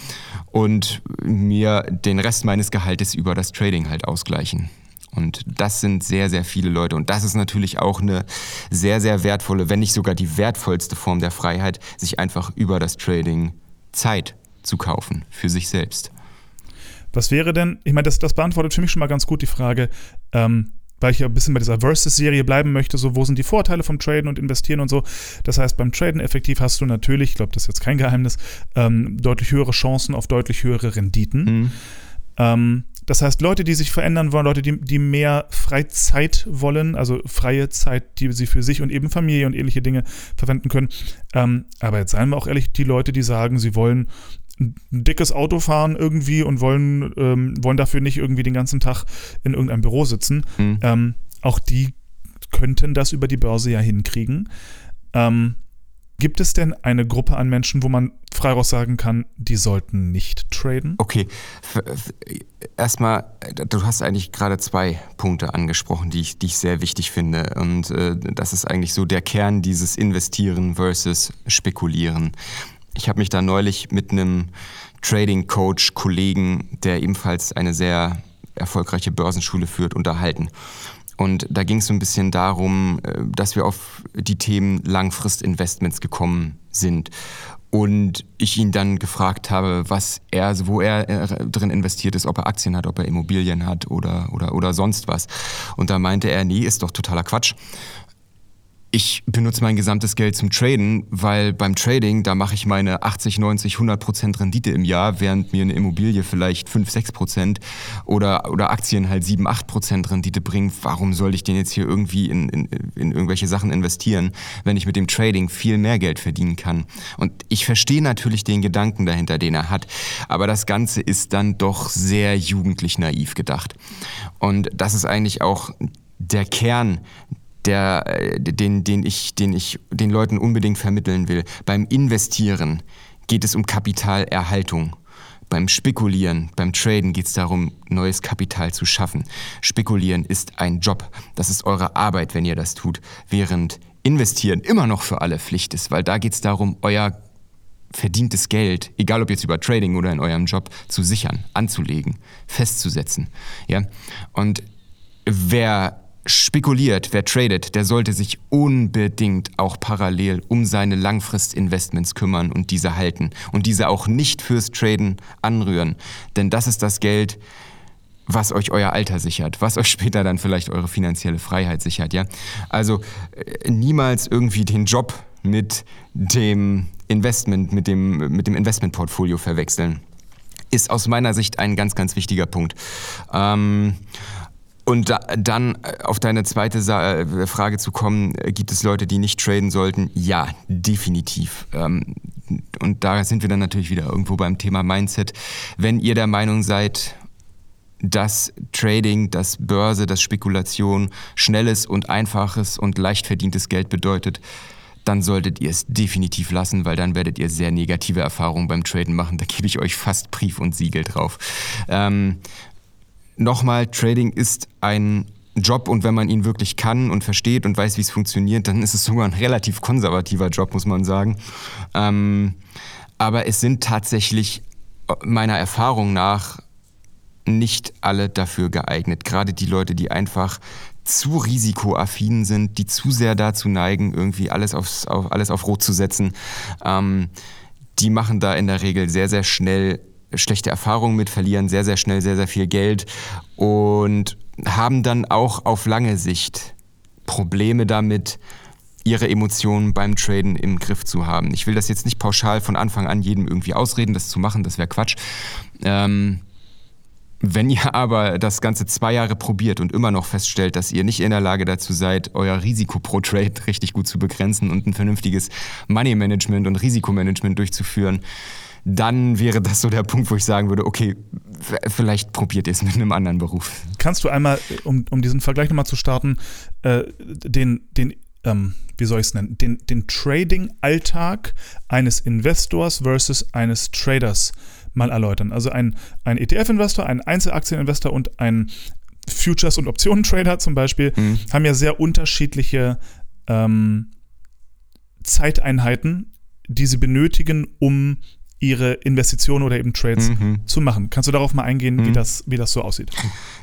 und mir den Rest meines Gehaltes über das Trading halt ausgleichen. Und das sind sehr, sehr viele Leute. Und das ist natürlich auch eine sehr, sehr wertvolle, wenn nicht sogar die wertvollste Form der Freiheit, sich einfach über das Trading Zeit zu kaufen für sich selbst. Was wäre denn, ich meine, das, das beantwortet für mich schon mal ganz gut die Frage, ähm, weil ich ja ein bisschen bei dieser Versus-Serie bleiben möchte, so wo sind die Vorteile vom Traden und Investieren und so. Das heißt, beim Traden effektiv hast du natürlich, ich glaube, das ist jetzt kein Geheimnis, ähm, deutlich höhere Chancen auf deutlich höhere Renditen. Mhm. Ähm, das heißt, Leute, die sich verändern wollen, Leute, die, die mehr Freizeit wollen, also freie Zeit, die sie für sich und eben Familie und ähnliche Dinge verwenden können. Ähm, aber jetzt seien wir auch ehrlich, die Leute, die sagen, sie wollen ein dickes Auto fahren irgendwie und wollen, ähm, wollen dafür nicht irgendwie den ganzen Tag in irgendeinem Büro sitzen, mhm. ähm, auch die könnten das über die Börse ja hinkriegen. Ähm, Gibt es denn eine Gruppe an Menschen, wo man frei raus sagen kann, die sollten nicht traden? Okay, erstmal, du hast eigentlich gerade zwei Punkte angesprochen, die ich, die ich sehr wichtig finde. Und äh, das ist eigentlich so der Kern dieses Investieren versus Spekulieren. Ich habe mich da neulich mit einem Trading Coach, Kollegen, der ebenfalls eine sehr erfolgreiche Börsenschule führt, unterhalten. Und da ging es so ein bisschen darum, äh, dass wir auf die Themen Langfristinvestments gekommen sind. Und ich ihn dann gefragt habe, was er, wo er äh, drin investiert ist, ob er Aktien hat, ob er Immobilien hat oder, oder, oder sonst was. Und da meinte er, nee, ist doch totaler Quatsch ich benutze mein gesamtes Geld zum Traden, weil beim Trading, da mache ich meine 80, 90, 100 Prozent Rendite im Jahr, während mir eine Immobilie vielleicht 5, 6 Prozent oder, oder Aktien halt 7, 8 Prozent Rendite bringen. Warum soll ich denn jetzt hier irgendwie in, in, in irgendwelche Sachen investieren, wenn ich mit dem Trading viel mehr Geld verdienen kann? Und ich verstehe natürlich den Gedanken dahinter, den er hat, aber das Ganze ist dann doch sehr jugendlich naiv gedacht. Und das ist eigentlich auch der Kern der, äh, den, den, ich, den ich den Leuten unbedingt vermitteln will. Beim Investieren geht es um Kapitalerhaltung. Beim Spekulieren, beim Traden geht es darum, neues Kapital zu schaffen. Spekulieren ist ein Job. Das ist eure Arbeit, wenn ihr das tut. Während Investieren immer noch für alle Pflicht ist, weil da geht es darum, euer verdientes Geld, egal ob jetzt über Trading oder in eurem Job, zu sichern, anzulegen, festzusetzen. Ja? Und wer spekuliert, wer tradet, der sollte sich unbedingt auch parallel um seine Langfristinvestments kümmern und diese halten und diese auch nicht fürs Traden anrühren. Denn das ist das Geld, was euch euer Alter sichert, was euch später dann vielleicht eure finanzielle Freiheit sichert, ja? Also äh, niemals irgendwie den Job mit dem Investment, mit dem, mit dem Investmentportfolio verwechseln. Ist aus meiner Sicht ein ganz, ganz wichtiger Punkt. Ähm, und da, dann äh, auf deine zweite Sa äh, Frage zu kommen, äh, gibt es Leute, die nicht traden sollten? Ja, definitiv. Ähm, und da sind wir dann natürlich wieder irgendwo beim Thema Mindset. Wenn ihr der Meinung seid, dass Trading, dass Börse, dass Spekulation schnelles und einfaches und leicht verdientes Geld bedeutet, dann solltet ihr es definitiv lassen, weil dann werdet ihr sehr negative Erfahrungen beim Traden machen. Da gebe ich euch fast Brief und Siegel drauf. Ähm, nochmal, Trading ist ein Job und wenn man ihn wirklich kann und versteht und weiß, wie es funktioniert, dann ist es sogar ein relativ konservativer Job, muss man sagen. Ähm, aber es sind tatsächlich meiner Erfahrung nach nicht alle dafür geeignet. Gerade die Leute, die einfach zu risikoaffin sind, die zu sehr dazu neigen, irgendwie alles, aufs, auf, alles auf Rot zu setzen, ähm, die machen da in der Regel sehr, sehr schnell schlechte Erfahrungen mit, verlieren sehr, sehr schnell sehr, sehr viel Geld und haben dann auch auf lange Sicht Probleme damit, ihre Emotionen beim Traden im Griff zu haben. Ich will das jetzt nicht pauschal von Anfang an jedem irgendwie ausreden, das zu machen, das wäre Quatsch. Ähm, wenn ihr aber das Ganze zwei Jahre probiert und immer noch feststellt, dass ihr nicht in der Lage dazu seid, euer Risiko pro Trade richtig gut zu begrenzen und ein vernünftiges Money Management und Risikomanagement durchzuführen, dann wäre das so der Punkt, wo ich sagen würde, okay, vielleicht probiert ihr es mit einem anderen Beruf. Kannst du einmal, um, um diesen Vergleich nochmal zu starten, äh, den, den ähm, wie soll ich es nennen, den, den Trading-Alltag eines Investors versus eines Traders mal erläutern. Also ein, ein ETF-Investor, ein Einzelaktieninvestor und ein Futures- und Optionen-Trader zum Beispiel mhm. haben ja sehr unterschiedliche ähm, Zeiteinheiten, die sie benötigen, um ihre Investitionen oder eben Trades mhm. zu machen. Kannst du darauf mal eingehen, mhm. wie, das, wie das so aussieht?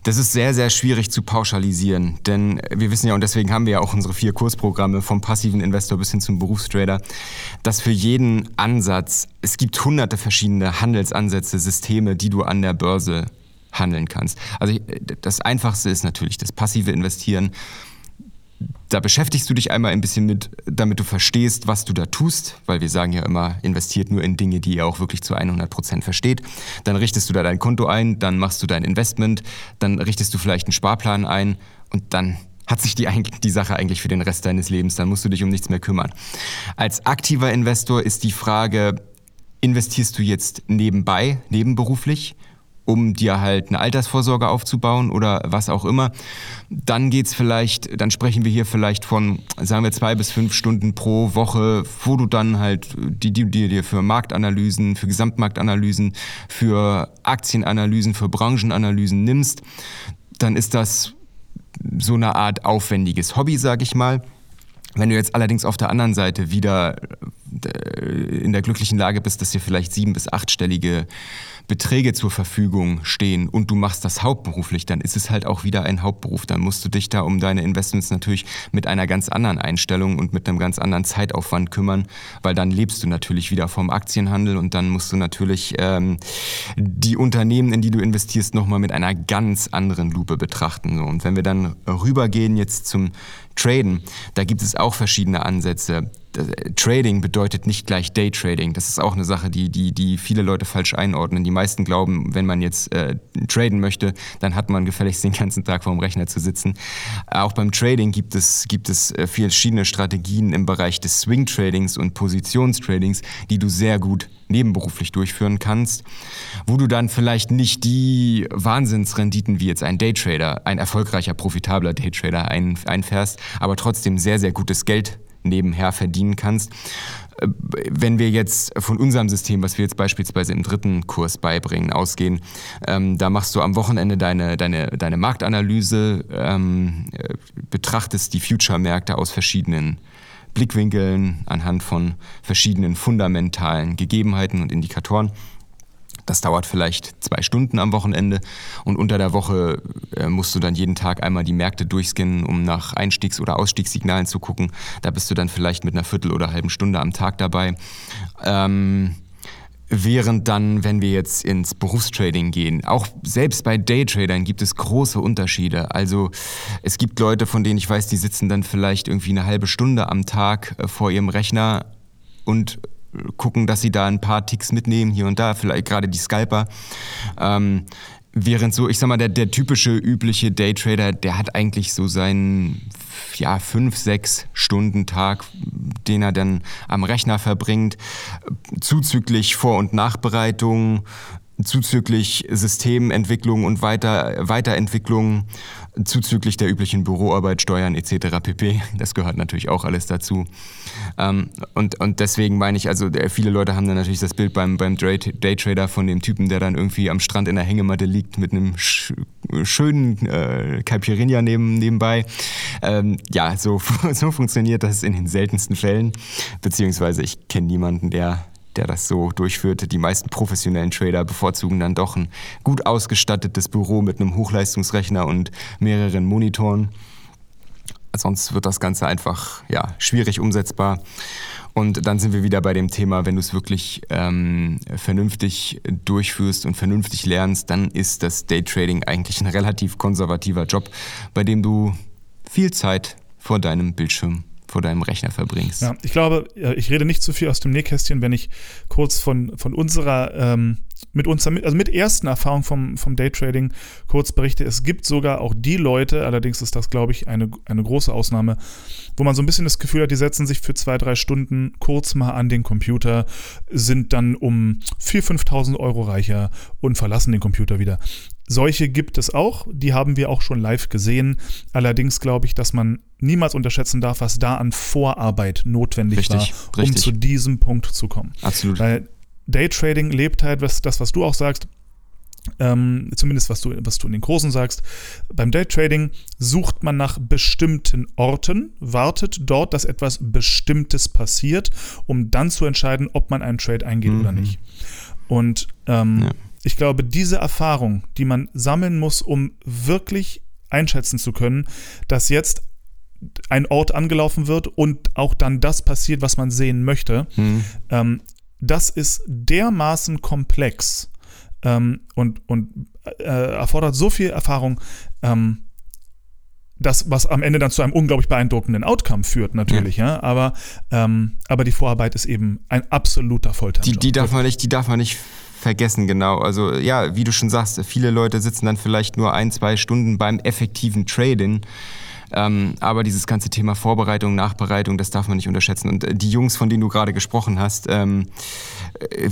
Das ist sehr, sehr schwierig zu pauschalisieren, denn wir wissen ja, und deswegen haben wir ja auch unsere vier Kursprogramme vom passiven Investor bis hin zum Berufstrader, dass für jeden Ansatz, es gibt hunderte verschiedene Handelsansätze, Systeme, die du an der Börse handeln kannst. Also das Einfachste ist natürlich das passive Investieren da beschäftigst du dich einmal ein bisschen mit, damit du verstehst, was du da tust, weil wir sagen ja immer, investiert nur in Dinge, die ihr auch wirklich zu 100 Prozent versteht. Dann richtest du da dein Konto ein, dann machst du dein Investment, dann richtest du vielleicht einen Sparplan ein und dann hat sich die, die Sache eigentlich für den Rest deines Lebens, dann musst du dich um nichts mehr kümmern. Als aktiver Investor ist die Frage, investierst du jetzt nebenbei, nebenberuflich um dir halt eine Altersvorsorge aufzubauen oder was auch immer. Dann geht's vielleicht, dann sprechen wir hier vielleicht von, sagen wir, zwei bis fünf Stunden pro Woche, wo du dann halt die, die dir für Marktanalysen, für Gesamtmarktanalysen, für Aktienanalysen, für Branchenanalysen nimmst. Dann ist das so eine Art aufwendiges Hobby, sag ich mal. Wenn du jetzt allerdings auf der anderen Seite wieder äh, in der glücklichen Lage bist, dass dir vielleicht sieben- bis achtstellige Beträge zur Verfügung stehen und du machst das hauptberuflich, dann ist es halt auch wieder ein Hauptberuf. Dann musst du dich da um deine Investments natürlich mit einer ganz anderen Einstellung und mit einem ganz anderen Zeitaufwand kümmern, weil dann lebst du natürlich wieder vom Aktienhandel und dann musst du natürlich ähm, die Unternehmen, in die du investierst, nochmal mit einer ganz anderen Lupe betrachten. Und wenn wir dann rübergehen jetzt zum Traden, da gibt es auch verschiedene Ansätze. Trading bedeutet nicht gleich Daytrading. Das ist auch eine Sache, die, die, die viele Leute falsch einordnen. Die meisten glauben, wenn man jetzt äh, traden möchte, dann hat man gefälligst den ganzen Tag vor dem Rechner zu sitzen. Auch beim Trading gibt es, gibt es äh, verschiedene Strategien im Bereich des Swing Tradings und Positionstradings, die du sehr gut nebenberuflich durchführen kannst, wo du dann vielleicht nicht die Wahnsinnsrenditen wie jetzt ein Daytrader, ein erfolgreicher, profitabler Daytrader ein, einfährst, aber trotzdem sehr, sehr gutes Geld nebenher verdienen kannst. Äh, wenn wir jetzt von unserem System, was wir jetzt beispielsweise im dritten Kurs beibringen, ausgehen, ähm, da machst du am Wochenende deine, deine, deine Marktanalyse, ähm, äh, betrachtest die Future-Märkte aus verschiedenen Blickwinkeln anhand von verschiedenen fundamentalen Gegebenheiten und Indikatoren das dauert vielleicht zwei Stunden am Wochenende und unter der Woche äh, musst du dann jeden Tag einmal die Märkte durchscannen, um nach Einstiegs- oder Ausstiegssignalen zu gucken. Da bist du dann vielleicht mit einer Viertel oder halben Stunde am Tag dabei. Ähm, Während dann, wenn wir jetzt ins Berufstrading gehen, auch selbst bei Daytradern gibt es große Unterschiede. Also es gibt Leute, von denen ich weiß, die sitzen dann vielleicht irgendwie eine halbe Stunde am Tag äh, vor ihrem Rechner und gucken, dass sie da ein paar Ticks mitnehmen, hier und da, vielleicht gerade die Scalper. Ähm, während so, ich sag mal, der, der typische, übliche Daytrader, der hat eigentlich so seinen, ja, fünf, sechs Stunden Tag, den er dann am Rechner verbringt, zuzüglich Vor- und Nachbereitung, zuzüglich Systementwicklung und Weiter, Weiterentwicklung, zuzüglich der üblichen Büroarbeit, Steuern etc. pp. Das gehört natürlich auch alles dazu. Ähm, und, und deswegen meine ich, also viele Leute haben dann natürlich das Bild beim, beim Daytrader von dem Typen, der dann irgendwie am Strand in der Hängematte liegt mit einem sch schönen äh, Caipirinha neben, nebenbei. Ähm, ja, so, so funktioniert das in den seltensten Fällen. Beziehungsweise ich kenne niemanden, der der das so durchführte. Die meisten professionellen Trader bevorzugen dann doch ein gut ausgestattetes Büro mit einem Hochleistungsrechner und mehreren Monitoren. Sonst wird das Ganze einfach ja, schwierig umsetzbar. Und dann sind wir wieder bei dem Thema, wenn du es wirklich ähm, vernünftig durchführst und vernünftig lernst, dann ist das Daytrading eigentlich ein relativ konservativer Job, bei dem du viel Zeit vor deinem Bildschirm vor deinem Rechner verbringst. Ja, ich glaube, ich rede nicht zu viel aus dem Nähkästchen, wenn ich kurz von, von unserer, ähm, mit unserer, also mit ersten Erfahrung vom, vom Daytrading kurz berichte. Es gibt sogar auch die Leute, allerdings ist das, glaube ich, eine, eine große Ausnahme, wo man so ein bisschen das Gefühl hat, die setzen sich für zwei, drei Stunden kurz mal an den Computer, sind dann um 4.000, 5.000 Euro reicher und verlassen den Computer wieder. Solche gibt es auch, die haben wir auch schon live gesehen. Allerdings glaube ich, dass man niemals unterschätzen darf, was da an Vorarbeit notwendig richtig, war, um richtig. zu diesem Punkt zu kommen. Absolut. Weil Daytrading lebt halt, was, das, was du auch sagst, ähm, zumindest was du, was du in den Kursen sagst. Beim Daytrading sucht man nach bestimmten Orten, wartet dort, dass etwas Bestimmtes passiert, um dann zu entscheiden, ob man einen Trade eingeht mhm. oder nicht. Und ähm, ja ich glaube, diese Erfahrung, die man sammeln muss, um wirklich einschätzen zu können, dass jetzt ein Ort angelaufen wird und auch dann das passiert, was man sehen möchte, mhm. ähm, das ist dermaßen komplex ähm, und, und äh, erfordert so viel Erfahrung, ähm, das, was am Ende dann zu einem unglaublich beeindruckenden Outcome führt, natürlich, ja. ja aber, ähm, aber die Vorarbeit ist eben ein absoluter Folter. Die, die darf man nicht, die darf man nicht vergessen, genau. Also ja, wie du schon sagst, viele Leute sitzen dann vielleicht nur ein, zwei Stunden beim effektiven Trading Ähm, aber dieses ganze Thema Vorbereitung, Nachbereitung, das darf man nicht unterschätzen. Und äh, die Jungs, von denen du gerade gesprochen hast, ähm, äh,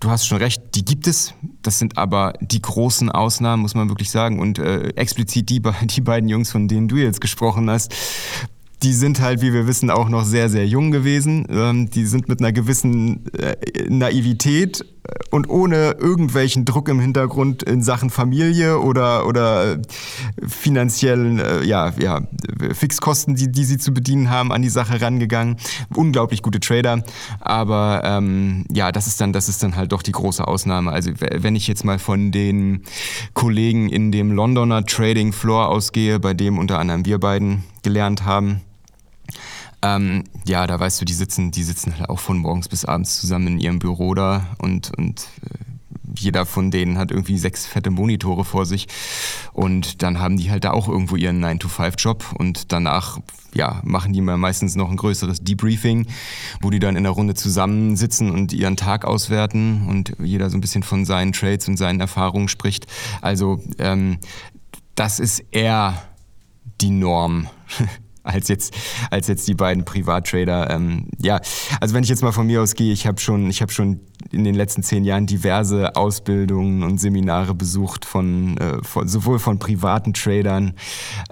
du hast schon recht, die gibt es. Das sind aber die großen Ausnahmen, muss man wirklich sagen. Und äh, explizit die, die beiden Jungs, von denen du jetzt gesprochen hast, die sind halt, wie wir wissen, auch noch sehr, sehr jung gewesen. Ähm, die sind mit einer gewissen äh, Naivität und ohne irgendwelchen Druck im Hintergrund in Sachen Familie oder, oder äh, finanziellen äh, ja, ja, Fixkosten, die, die sie zu bedienen haben, an die Sache rangegangen. Unglaublich gute Trader. Aber ähm, ja, das ist, dann, das ist dann halt doch die große Ausnahme. Also wenn ich jetzt mal von den Kollegen in dem Londoner Trading Floor ausgehe, bei dem unter anderem wir beiden gelernt haben, ähm, ja, da weißt du, die sitzen, die sitzen halt auch von morgens bis abends zusammen in ihrem Büro da und, und äh, jeder von denen hat irgendwie sechs fette Monitore vor sich und dann haben die halt da auch irgendwo ihren 9-to-5-Job und danach ja, machen die mal meistens noch ein größeres Debriefing, wo die dann in der Runde zusammensitzen und ihren Tag auswerten und jeder so ein bisschen von seinen Trades und seinen Erfahrungen spricht. Also ähm, das ist eher die Norm. als jetzt, als jetzt die beiden Privattrader. Ähm, ja, also wenn ich jetzt mal von mir aus gehe, ich habe schon, ich habe schon in den letzten zehn Jahren diverse Ausbildungen und Seminare besucht von, äh, von sowohl von privaten Tradern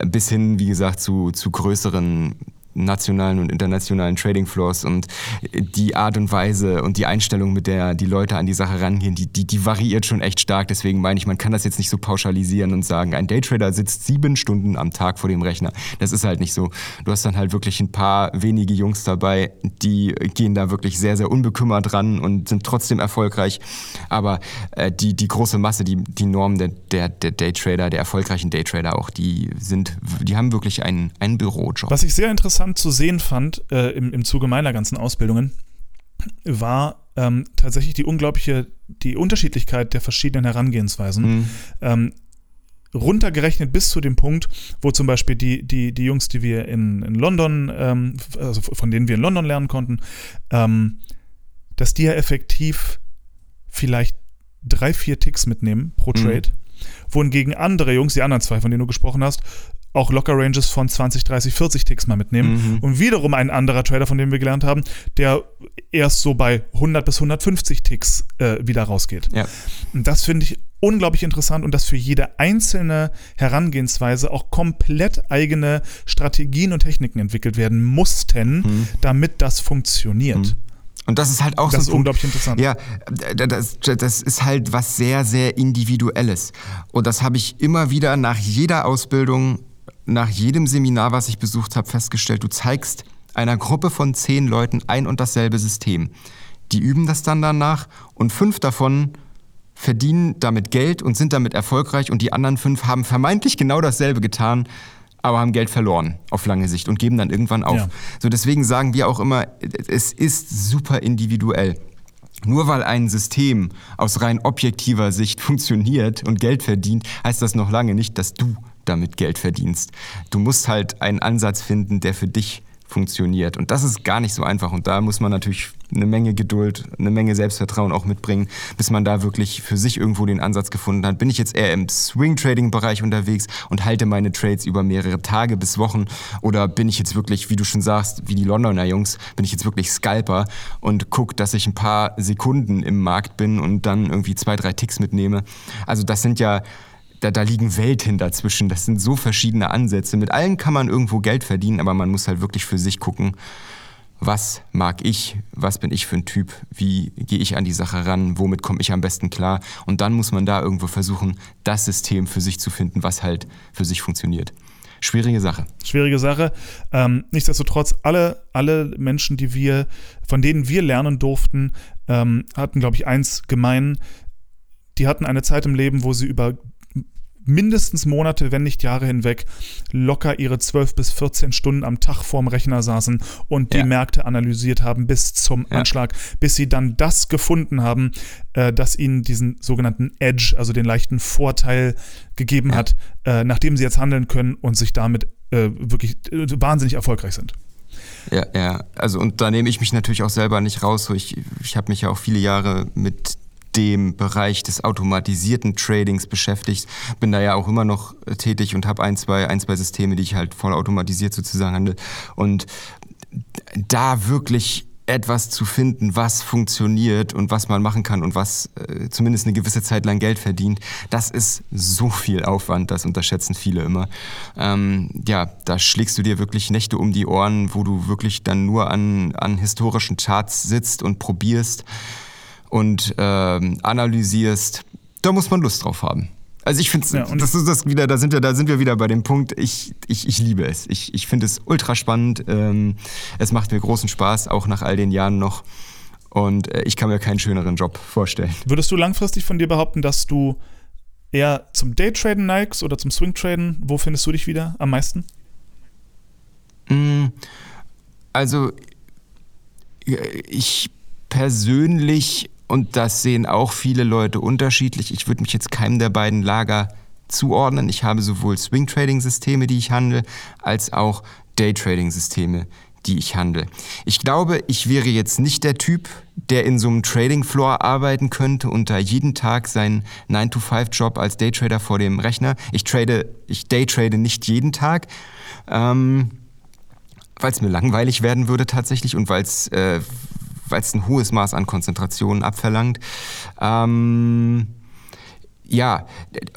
bis hin, wie gesagt, zu, zu größeren nationalen und internationalen Trading Floors und die Art und Weise und die Einstellung, mit der die Leute an die Sache rangehen, die, die, die variiert schon echt stark. Deswegen meine ich, man kann das jetzt nicht so pauschalisieren und sagen, ein Daytrader sitzt sieben Stunden am Tag vor dem Rechner. Das ist halt nicht so. Du hast dann halt wirklich ein paar wenige Jungs dabei, die gehen da wirklich sehr, sehr unbekümmert ran und sind trotzdem erfolgreich. Aber äh, die, die große Masse, die, die Norm der, der, der Daytrader, der erfolgreichen Daytrader auch, die sind, die haben wirklich einen, einen Bürojob. Was ich sehr interessant interessant zu sehen fand äh, im, im Zuge meiner ganzen Ausbildungen, war ähm, tatsächlich die unglaubliche, die Unterschiedlichkeit der verschiedenen Herangehensweisen. Mhm. Ähm, runtergerechnet bis zu dem Punkt, wo zum Beispiel die, die, die Jungs, die wir in, in London, ähm, also von denen wir in London lernen konnten, ähm, dass die ja effektiv vielleicht drei, vier Ticks mitnehmen pro mhm. Trade. Mhm. Wohingegen andere Jungs, die anderen zwei, von denen du gesprochen hast, auch Locker Ranges von 20, 30, 40 Ticks mal mitnehmen. Mhm. Und wiederum ein anderer Trader, von dem wir gelernt haben, der erst so bei 100 bis 150 Ticks äh, wieder rausgeht. Ja. Und das finde ich unglaublich interessant und dass für jede einzelne Herangehensweise auch komplett eigene Strategien und Techniken entwickelt werden mussten, mhm. damit das funktioniert. Mhm. Und das ist halt auch das so. ist unglaublich interessant. Ja, das, das ist halt was sehr, sehr Individuelles. Und das habe ich immer wieder nach jeder Ausbildung nach jedem Seminar, was ich besucht habe, festgestellt, du zeigst einer Gruppe von zehn Leuten ein und dasselbe System. Die üben das dann danach und fünf davon verdienen damit Geld und sind damit erfolgreich und die anderen fünf haben vermeintlich genau dasselbe getan, aber haben Geld verloren auf lange Sicht und geben dann irgendwann auf. Ja. So deswegen sagen wir auch immer, es ist super individuell. Nur weil ein System aus rein objektiver Sicht funktioniert und Geld verdient, heißt das noch lange nicht, dass du damit Geld verdienst. Du musst halt einen Ansatz finden, der für dich funktioniert. Und das ist gar nicht so einfach. Und da muss man natürlich eine Menge Geduld, eine Menge Selbstvertrauen auch mitbringen, bis man da wirklich für sich irgendwo den Ansatz gefunden hat. Bin ich jetzt eher im Swing-Trading-Bereich unterwegs und halte meine Trades über mehrere Tage bis Wochen? Oder bin ich jetzt wirklich, wie du schon sagst, wie die Londoner Jungs, bin ich jetzt wirklich Scalper und gucke, dass ich ein paar Sekunden im Markt bin und dann irgendwie zwei, drei Ticks mitnehme? Also das sind ja da, da liegen Welten dazwischen. Das sind so verschiedene Ansätze. Mit allen kann man irgendwo Geld verdienen, aber man muss halt wirklich für sich gucken, was mag ich, was bin ich für ein Typ, wie gehe ich an die Sache ran, womit komme ich am besten klar. Und dann muss man da irgendwo versuchen, das System für sich zu finden, was halt für sich funktioniert. Schwierige Sache. Schwierige Sache. Ähm, nichtsdestotrotz, alle, alle Menschen, die wir, von denen wir lernen durften, ähm, hatten, glaube ich, eins gemein. Die hatten eine Zeit im Leben, wo sie über mindestens Monate, wenn nicht Jahre hinweg locker ihre 12 bis 14 Stunden am Tag vorm Rechner saßen und die ja. Märkte analysiert haben bis zum ja. Anschlag, bis sie dann das gefunden haben, äh, das ihnen diesen sogenannten Edge, also den leichten Vorteil gegeben ja. hat, äh, nachdem sie jetzt handeln können und sich damit äh, wirklich äh, wahnsinnig erfolgreich sind. Ja, ja, also und da nehme ich mich natürlich auch selber nicht raus. Ich, ich habe mich ja auch viele Jahre mit dem Bereich des automatisierten Tradings beschäftigt. Bin da ja auch immer noch äh, tätig und habe ein zwei, ein, zwei Systeme, die ich halt voll automatisiert sozusagen handle. Und da wirklich etwas zu finden, was funktioniert und was man machen kann und was äh, zumindest eine gewisse Zeit lang Geld verdient, das ist so viel Aufwand, das unterschätzen viele immer. Ähm, ja, da schlägst du dir wirklich Nächte um die Ohren, wo du wirklich dann nur an, an historischen Charts sitzt und probierst und ähm, analysierst. Da muss man Lust drauf haben. Also ich finde ja, das ist das wieder, da sind wir, da sind wir wieder bei dem Punkt, ich, ich, ich liebe es. Ich, ich finde es ultra spannend. Ähm, es macht mir großen Spaß, auch nach all den Jahren noch. Und äh, ich kann mir keinen schöneren Job vorstellen. Würdest du langfristig von dir behaupten, dass du eher zum Daytraden neigst oder zum Swingtraden? Wo findest du dich wieder am meisten? Mm, also ich persönlich und das sehen auch viele Leute unterschiedlich. Ich würde mich jetzt keinem der beiden Lager zuordnen. Ich habe sowohl Swing-Trading-Systeme, die ich handle, als auch Day-Trading-Systeme, die ich handle. Ich glaube, ich wäre jetzt nicht der Typ, der in so einem Trading-Floor arbeiten könnte und da jeden Tag seinen 9-to-5-Job als Daytrader vor dem Rechner. Ich trade, ich Daytrade nicht jeden Tag. Ähm, weil es mir langweilig werden würde tatsächlich und weil es äh, weil es ein hohes Maß an Konzentration abverlangt. Ähm, ja,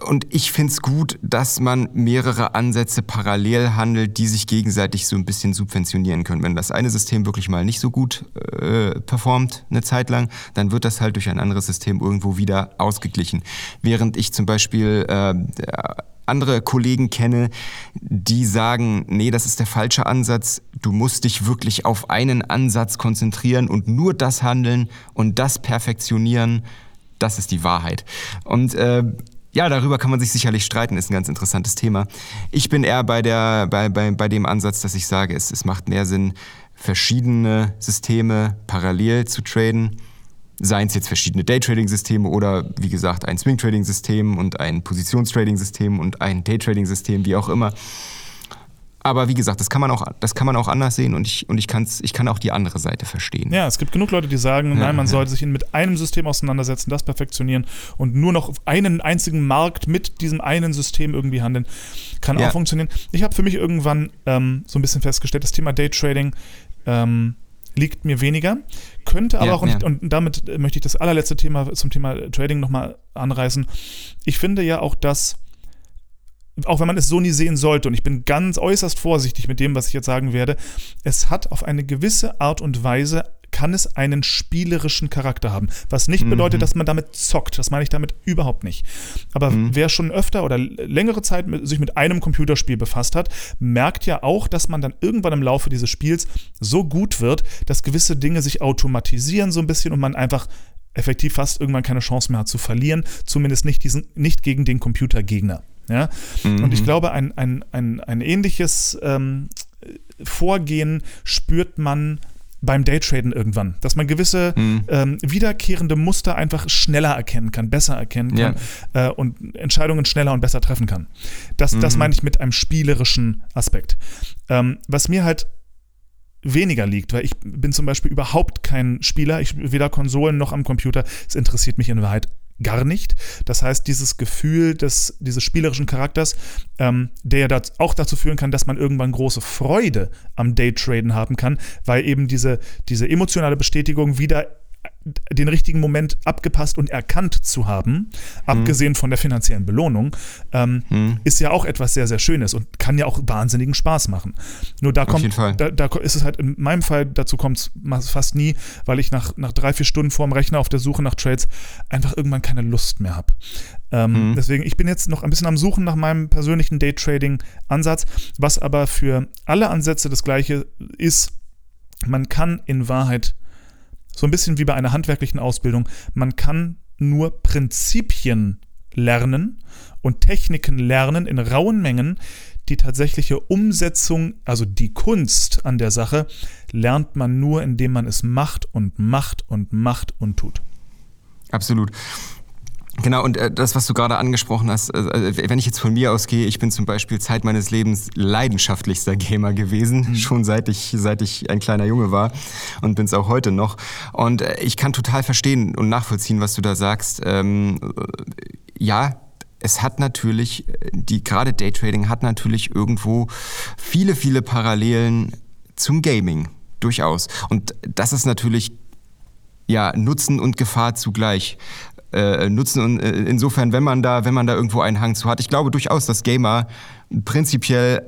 und ich finde es gut, dass man mehrere Ansätze parallel handelt, die sich gegenseitig so ein bisschen subventionieren können. Wenn das eine System wirklich mal nicht so gut äh, performt eine Zeit lang, dann wird das halt durch ein anderes System irgendwo wieder ausgeglichen. Während ich zum Beispiel äh, andere Kollegen kenne, die sagen, nee, das ist der falsche Ansatz. Du musst dich wirklich auf einen Ansatz konzentrieren und nur das handeln und das perfektionieren. Das ist die Wahrheit. Und äh, ja, darüber kann man sich sicherlich streiten, ist ein ganz interessantes Thema. Ich bin eher bei, der, bei, bei, bei dem Ansatz, dass ich sage, es, es macht mehr Sinn, verschiedene Systeme parallel zu traden Seien es jetzt verschiedene Daytrading-Systeme oder wie gesagt ein Swing-Trading-System und ein Positionstrading-System und ein Daytrading-System, wie auch immer. Aber wie gesagt, das kann man auch, das kann man auch anders sehen und ich, und ich, kann's, ich kann auch die andere Seite verstehen. Ja, es gibt genug Leute, die sagen, ja, nein, man ja. sollte sich mit einem System auseinandersetzen, das perfektionieren und nur noch auf einen einzigen Markt mit diesem einen System irgendwie handeln. Kann ja. auch funktionieren. Ich habe für mich irgendwann ähm, so ein bisschen festgestellt, das Thema Daytrading ähm, liegt mir weniger. Könnte aber ja, auch, ja. und, damit möchte ich das allerletzte Thema zum Thema Trading nochmal anreißen. Ich finde ja auch, dass, auch wenn man es so nie sehen sollte, und ich bin ganz äußerst vorsichtig mit dem, was ich jetzt sagen werde, es hat auf eine gewisse Art und Weise kann es einen spielerischen Charakter haben. Was nicht mhm. bedeutet, dass man damit zockt. Das meine ich damit überhaupt nicht. Aber mhm. wer schon öfter oder längere Zeit mit, sich mit einem Computerspiel befasst hat, merkt ja auch, dass man dann irgendwann im Laufe dieses Spiels so gut wird, dass gewisse Dinge sich automatisieren so ein bisschen und man einfach effektiv fast irgendwann keine Chance mehr hat zu verlieren, zumindest nicht, diesen, nicht gegen den Computergegner. Ja? Mhm. Und ich glaube, ein, ein, ein, ein ähnliches ähm, Vorgehen spürt man beim Daytraden irgendwann, dass man gewisse mhm. ähm, wiederkehrende Muster einfach schneller erkennen kann, besser erkennen kann ja. äh, und Entscheidungen schneller und besser treffen kann. Das, mhm. das meine ich mit einem spielerischen Aspekt. Ähm, was mir halt weniger liegt, weil ich bin zum Beispiel überhaupt kein Spieler, ich weder Konsolen noch am Computer. Es interessiert mich in Wahrheit gar nicht. Das heißt, dieses Gefühl des, dieses spielerischen Charakters, ähm, der ja das auch dazu führen kann, dass man irgendwann große Freude am Daytraden haben kann, weil eben diese, diese emotionale Bestätigung wieder den richtigen Moment abgepasst und erkannt zu haben, mhm. abgesehen von der finanziellen Belohnung, ähm, mhm. ist ja auch etwas sehr, sehr Schönes und kann ja auch wahnsinnigen Spaß machen. Nur da kommt, da, da, ist es halt in meinem Fall, dazu kommt es fast nie, weil ich nach, nach drei, vier Stunden vorm Rechner auf der Suche nach Trades einfach irgendwann keine Lust mehr habe. Ähm, mhm. Deswegen, ich bin jetzt noch ein bisschen am Suchen nach meinem persönlichen Daytrading-Ansatz, was aber für alle Ansätze das gleiche ist. Man kann in Wahrheit so ein bisschen wie bei einer handwerklichen Ausbildung. Man kann nur Prinzipien lernen und Techniken lernen in rauen Mengen. Die tatsächliche Umsetzung, also die Kunst an der Sache, lernt man nur, indem man es macht und macht und macht und tut. Absolut. Genau, und äh, das, was du gerade angesprochen hast, äh, äh, wenn ich jetzt von mir ausgehe, ich bin zum Beispiel Zeit meines Lebens leidenschaftlichster Gamer gewesen, mhm. schon seit ich, seit ich ein kleiner Junge war und bin es auch heute noch. Und äh, ich kann total verstehen und nachvollziehen, was du da sagst. Ähm, ja, es hat natürlich, die gerade Daytrading hat natürlich irgendwo viele, viele Parallelen zum Gaming. Durchaus. Und das ist natürlich ja, Nutzen und Gefahr zugleich äh, nutzen. Und äh, insofern, wenn man da, wenn man da irgendwo einen Hang zu hat, ich glaube durchaus, dass Gamer prinzipiell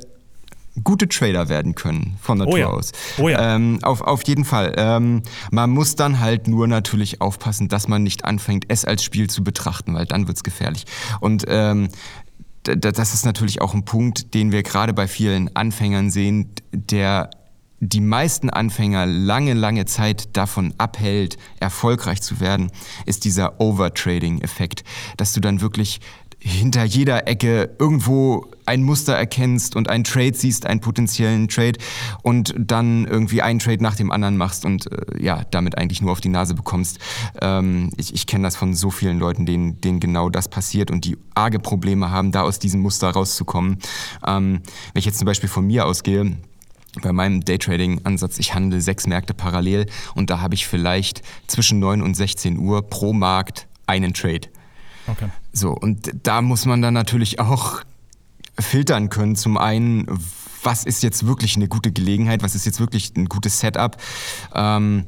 gute Trader werden können von Natur oh ja. aus. Oh ja. Ähm, auf, auf jeden Fall. Ähm, man muss dann halt nur natürlich aufpassen, dass man nicht anfängt, es als Spiel zu betrachten, weil dann wird's gefährlich. Und ähm, das ist natürlich auch ein Punkt, den wir gerade bei vielen Anfängern sehen, der die meisten Anfänger lange, lange Zeit davon abhält, erfolgreich zu werden, ist dieser Overtrading-Effekt, dass du dann wirklich hinter jeder Ecke irgendwo ein Muster erkennst und einen Trade siehst, einen potenziellen Trade und dann irgendwie einen Trade nach dem anderen machst und äh, ja, damit eigentlich nur auf die Nase bekommst. Ähm, ich ich kenne das von so vielen Leuten, denen, denen genau das passiert und die arge Probleme haben, da aus diesem Muster rauszukommen. Ähm, wenn ich jetzt zum Beispiel von mir ausgehe, bei meinem Daytrading-Ansatz, ich handle sechs Märkte parallel und da habe ich vielleicht zwischen 9 und 16 Uhr pro Markt einen Trade. Okay. So, und da muss man dann natürlich auch filtern können. Zum einen, was ist jetzt wirklich eine gute Gelegenheit, was ist jetzt wirklich ein gutes Setup. Ähm,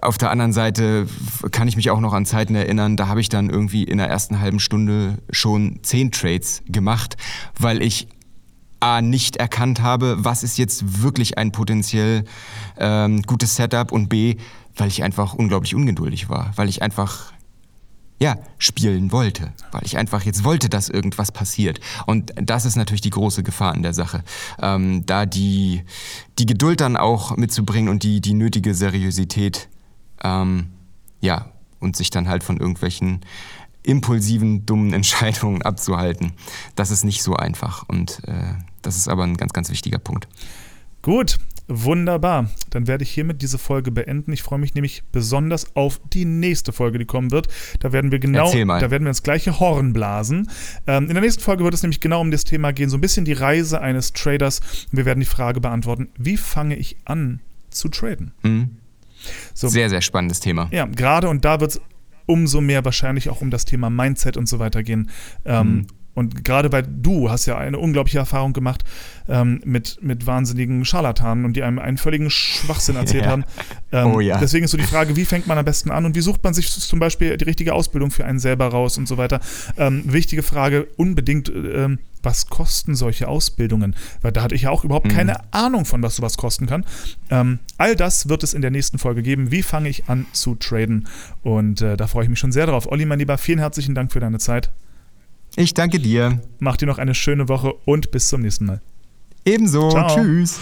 auf der anderen Seite kann ich mich auch noch an Zeiten erinnern, da habe ich dann irgendwie in der ersten halben Stunde schon zehn Trades gemacht, weil ich A, nicht erkannt habe, was ist jetzt wirklich ein potenziell ähm, gutes Setup und B, weil ich einfach unglaublich ungeduldig war, weil ich einfach ja, spielen wollte, weil ich einfach jetzt wollte, dass irgendwas passiert. Und das ist natürlich die große Gefahr in der Sache. Ähm, da die, die Geduld dann auch mitzubringen und die, die nötige Seriosität, ähm, ja, und sich dann halt von irgendwelchen impulsiven, dummen Entscheidungen abzuhalten. Das ist nicht so einfach und äh, das ist aber ein ganz, ganz wichtiger Punkt. Gut, wunderbar. Dann werde ich hiermit diese Folge beenden. Ich freue mich nämlich besonders auf die nächste Folge, die kommen wird. Da werden wir genau, da werden wir ins gleiche Horn blasen. Ähm, in der nächsten Folge wird es nämlich genau um das Thema gehen, so ein bisschen die Reise eines Traders. Wir werden die Frage beantworten, wie fange ich an zu traden? Mhm. So, sehr, sehr spannendes Thema. Ja, gerade und da wird es umso mehr wahrscheinlich auch um das Thema Mindset und so weiter gehen. Ähm, mhm. Und gerade bei du hast ja eine unglaubliche Erfahrung gemacht ähm, mit, mit wahnsinnigen Scharlatanen und die einem einen völligen Schwachsinn erzählt ja. haben. Ähm, oh ja. Deswegen ist so die Frage, wie fängt man am besten an und wie sucht man sich zum Beispiel die richtige Ausbildung für einen selber raus und so weiter. Ähm, wichtige Frage, unbedingt, ähm, was kosten solche Ausbildungen? Weil da hatte ich ja auch überhaupt mhm. keine Ahnung von, was sowas kosten kann. Ähm, all das wird es in der nächsten Folge geben. Wie fange ich an zu traden? Und äh, da freue ich mich schon sehr drauf. Olli, mein Lieber, vielen herzlichen Dank für deine Zeit. Ich danke dir. Mach dir noch eine schöne Woche und bis zum nächsten Mal. Ebenso. Ciao. Tschüss.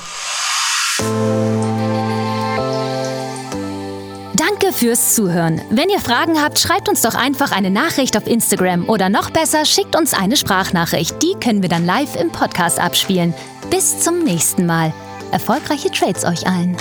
Danke fürs Zuhören. Wenn ihr Fragen habt, schreibt uns doch einfach eine Nachricht auf Instagram oder noch besser, schickt uns eine Sprachnachricht. Die können wir dann live im Podcast abspielen. Bis zum nächsten Mal. Erfolgreiche Trades euch allen.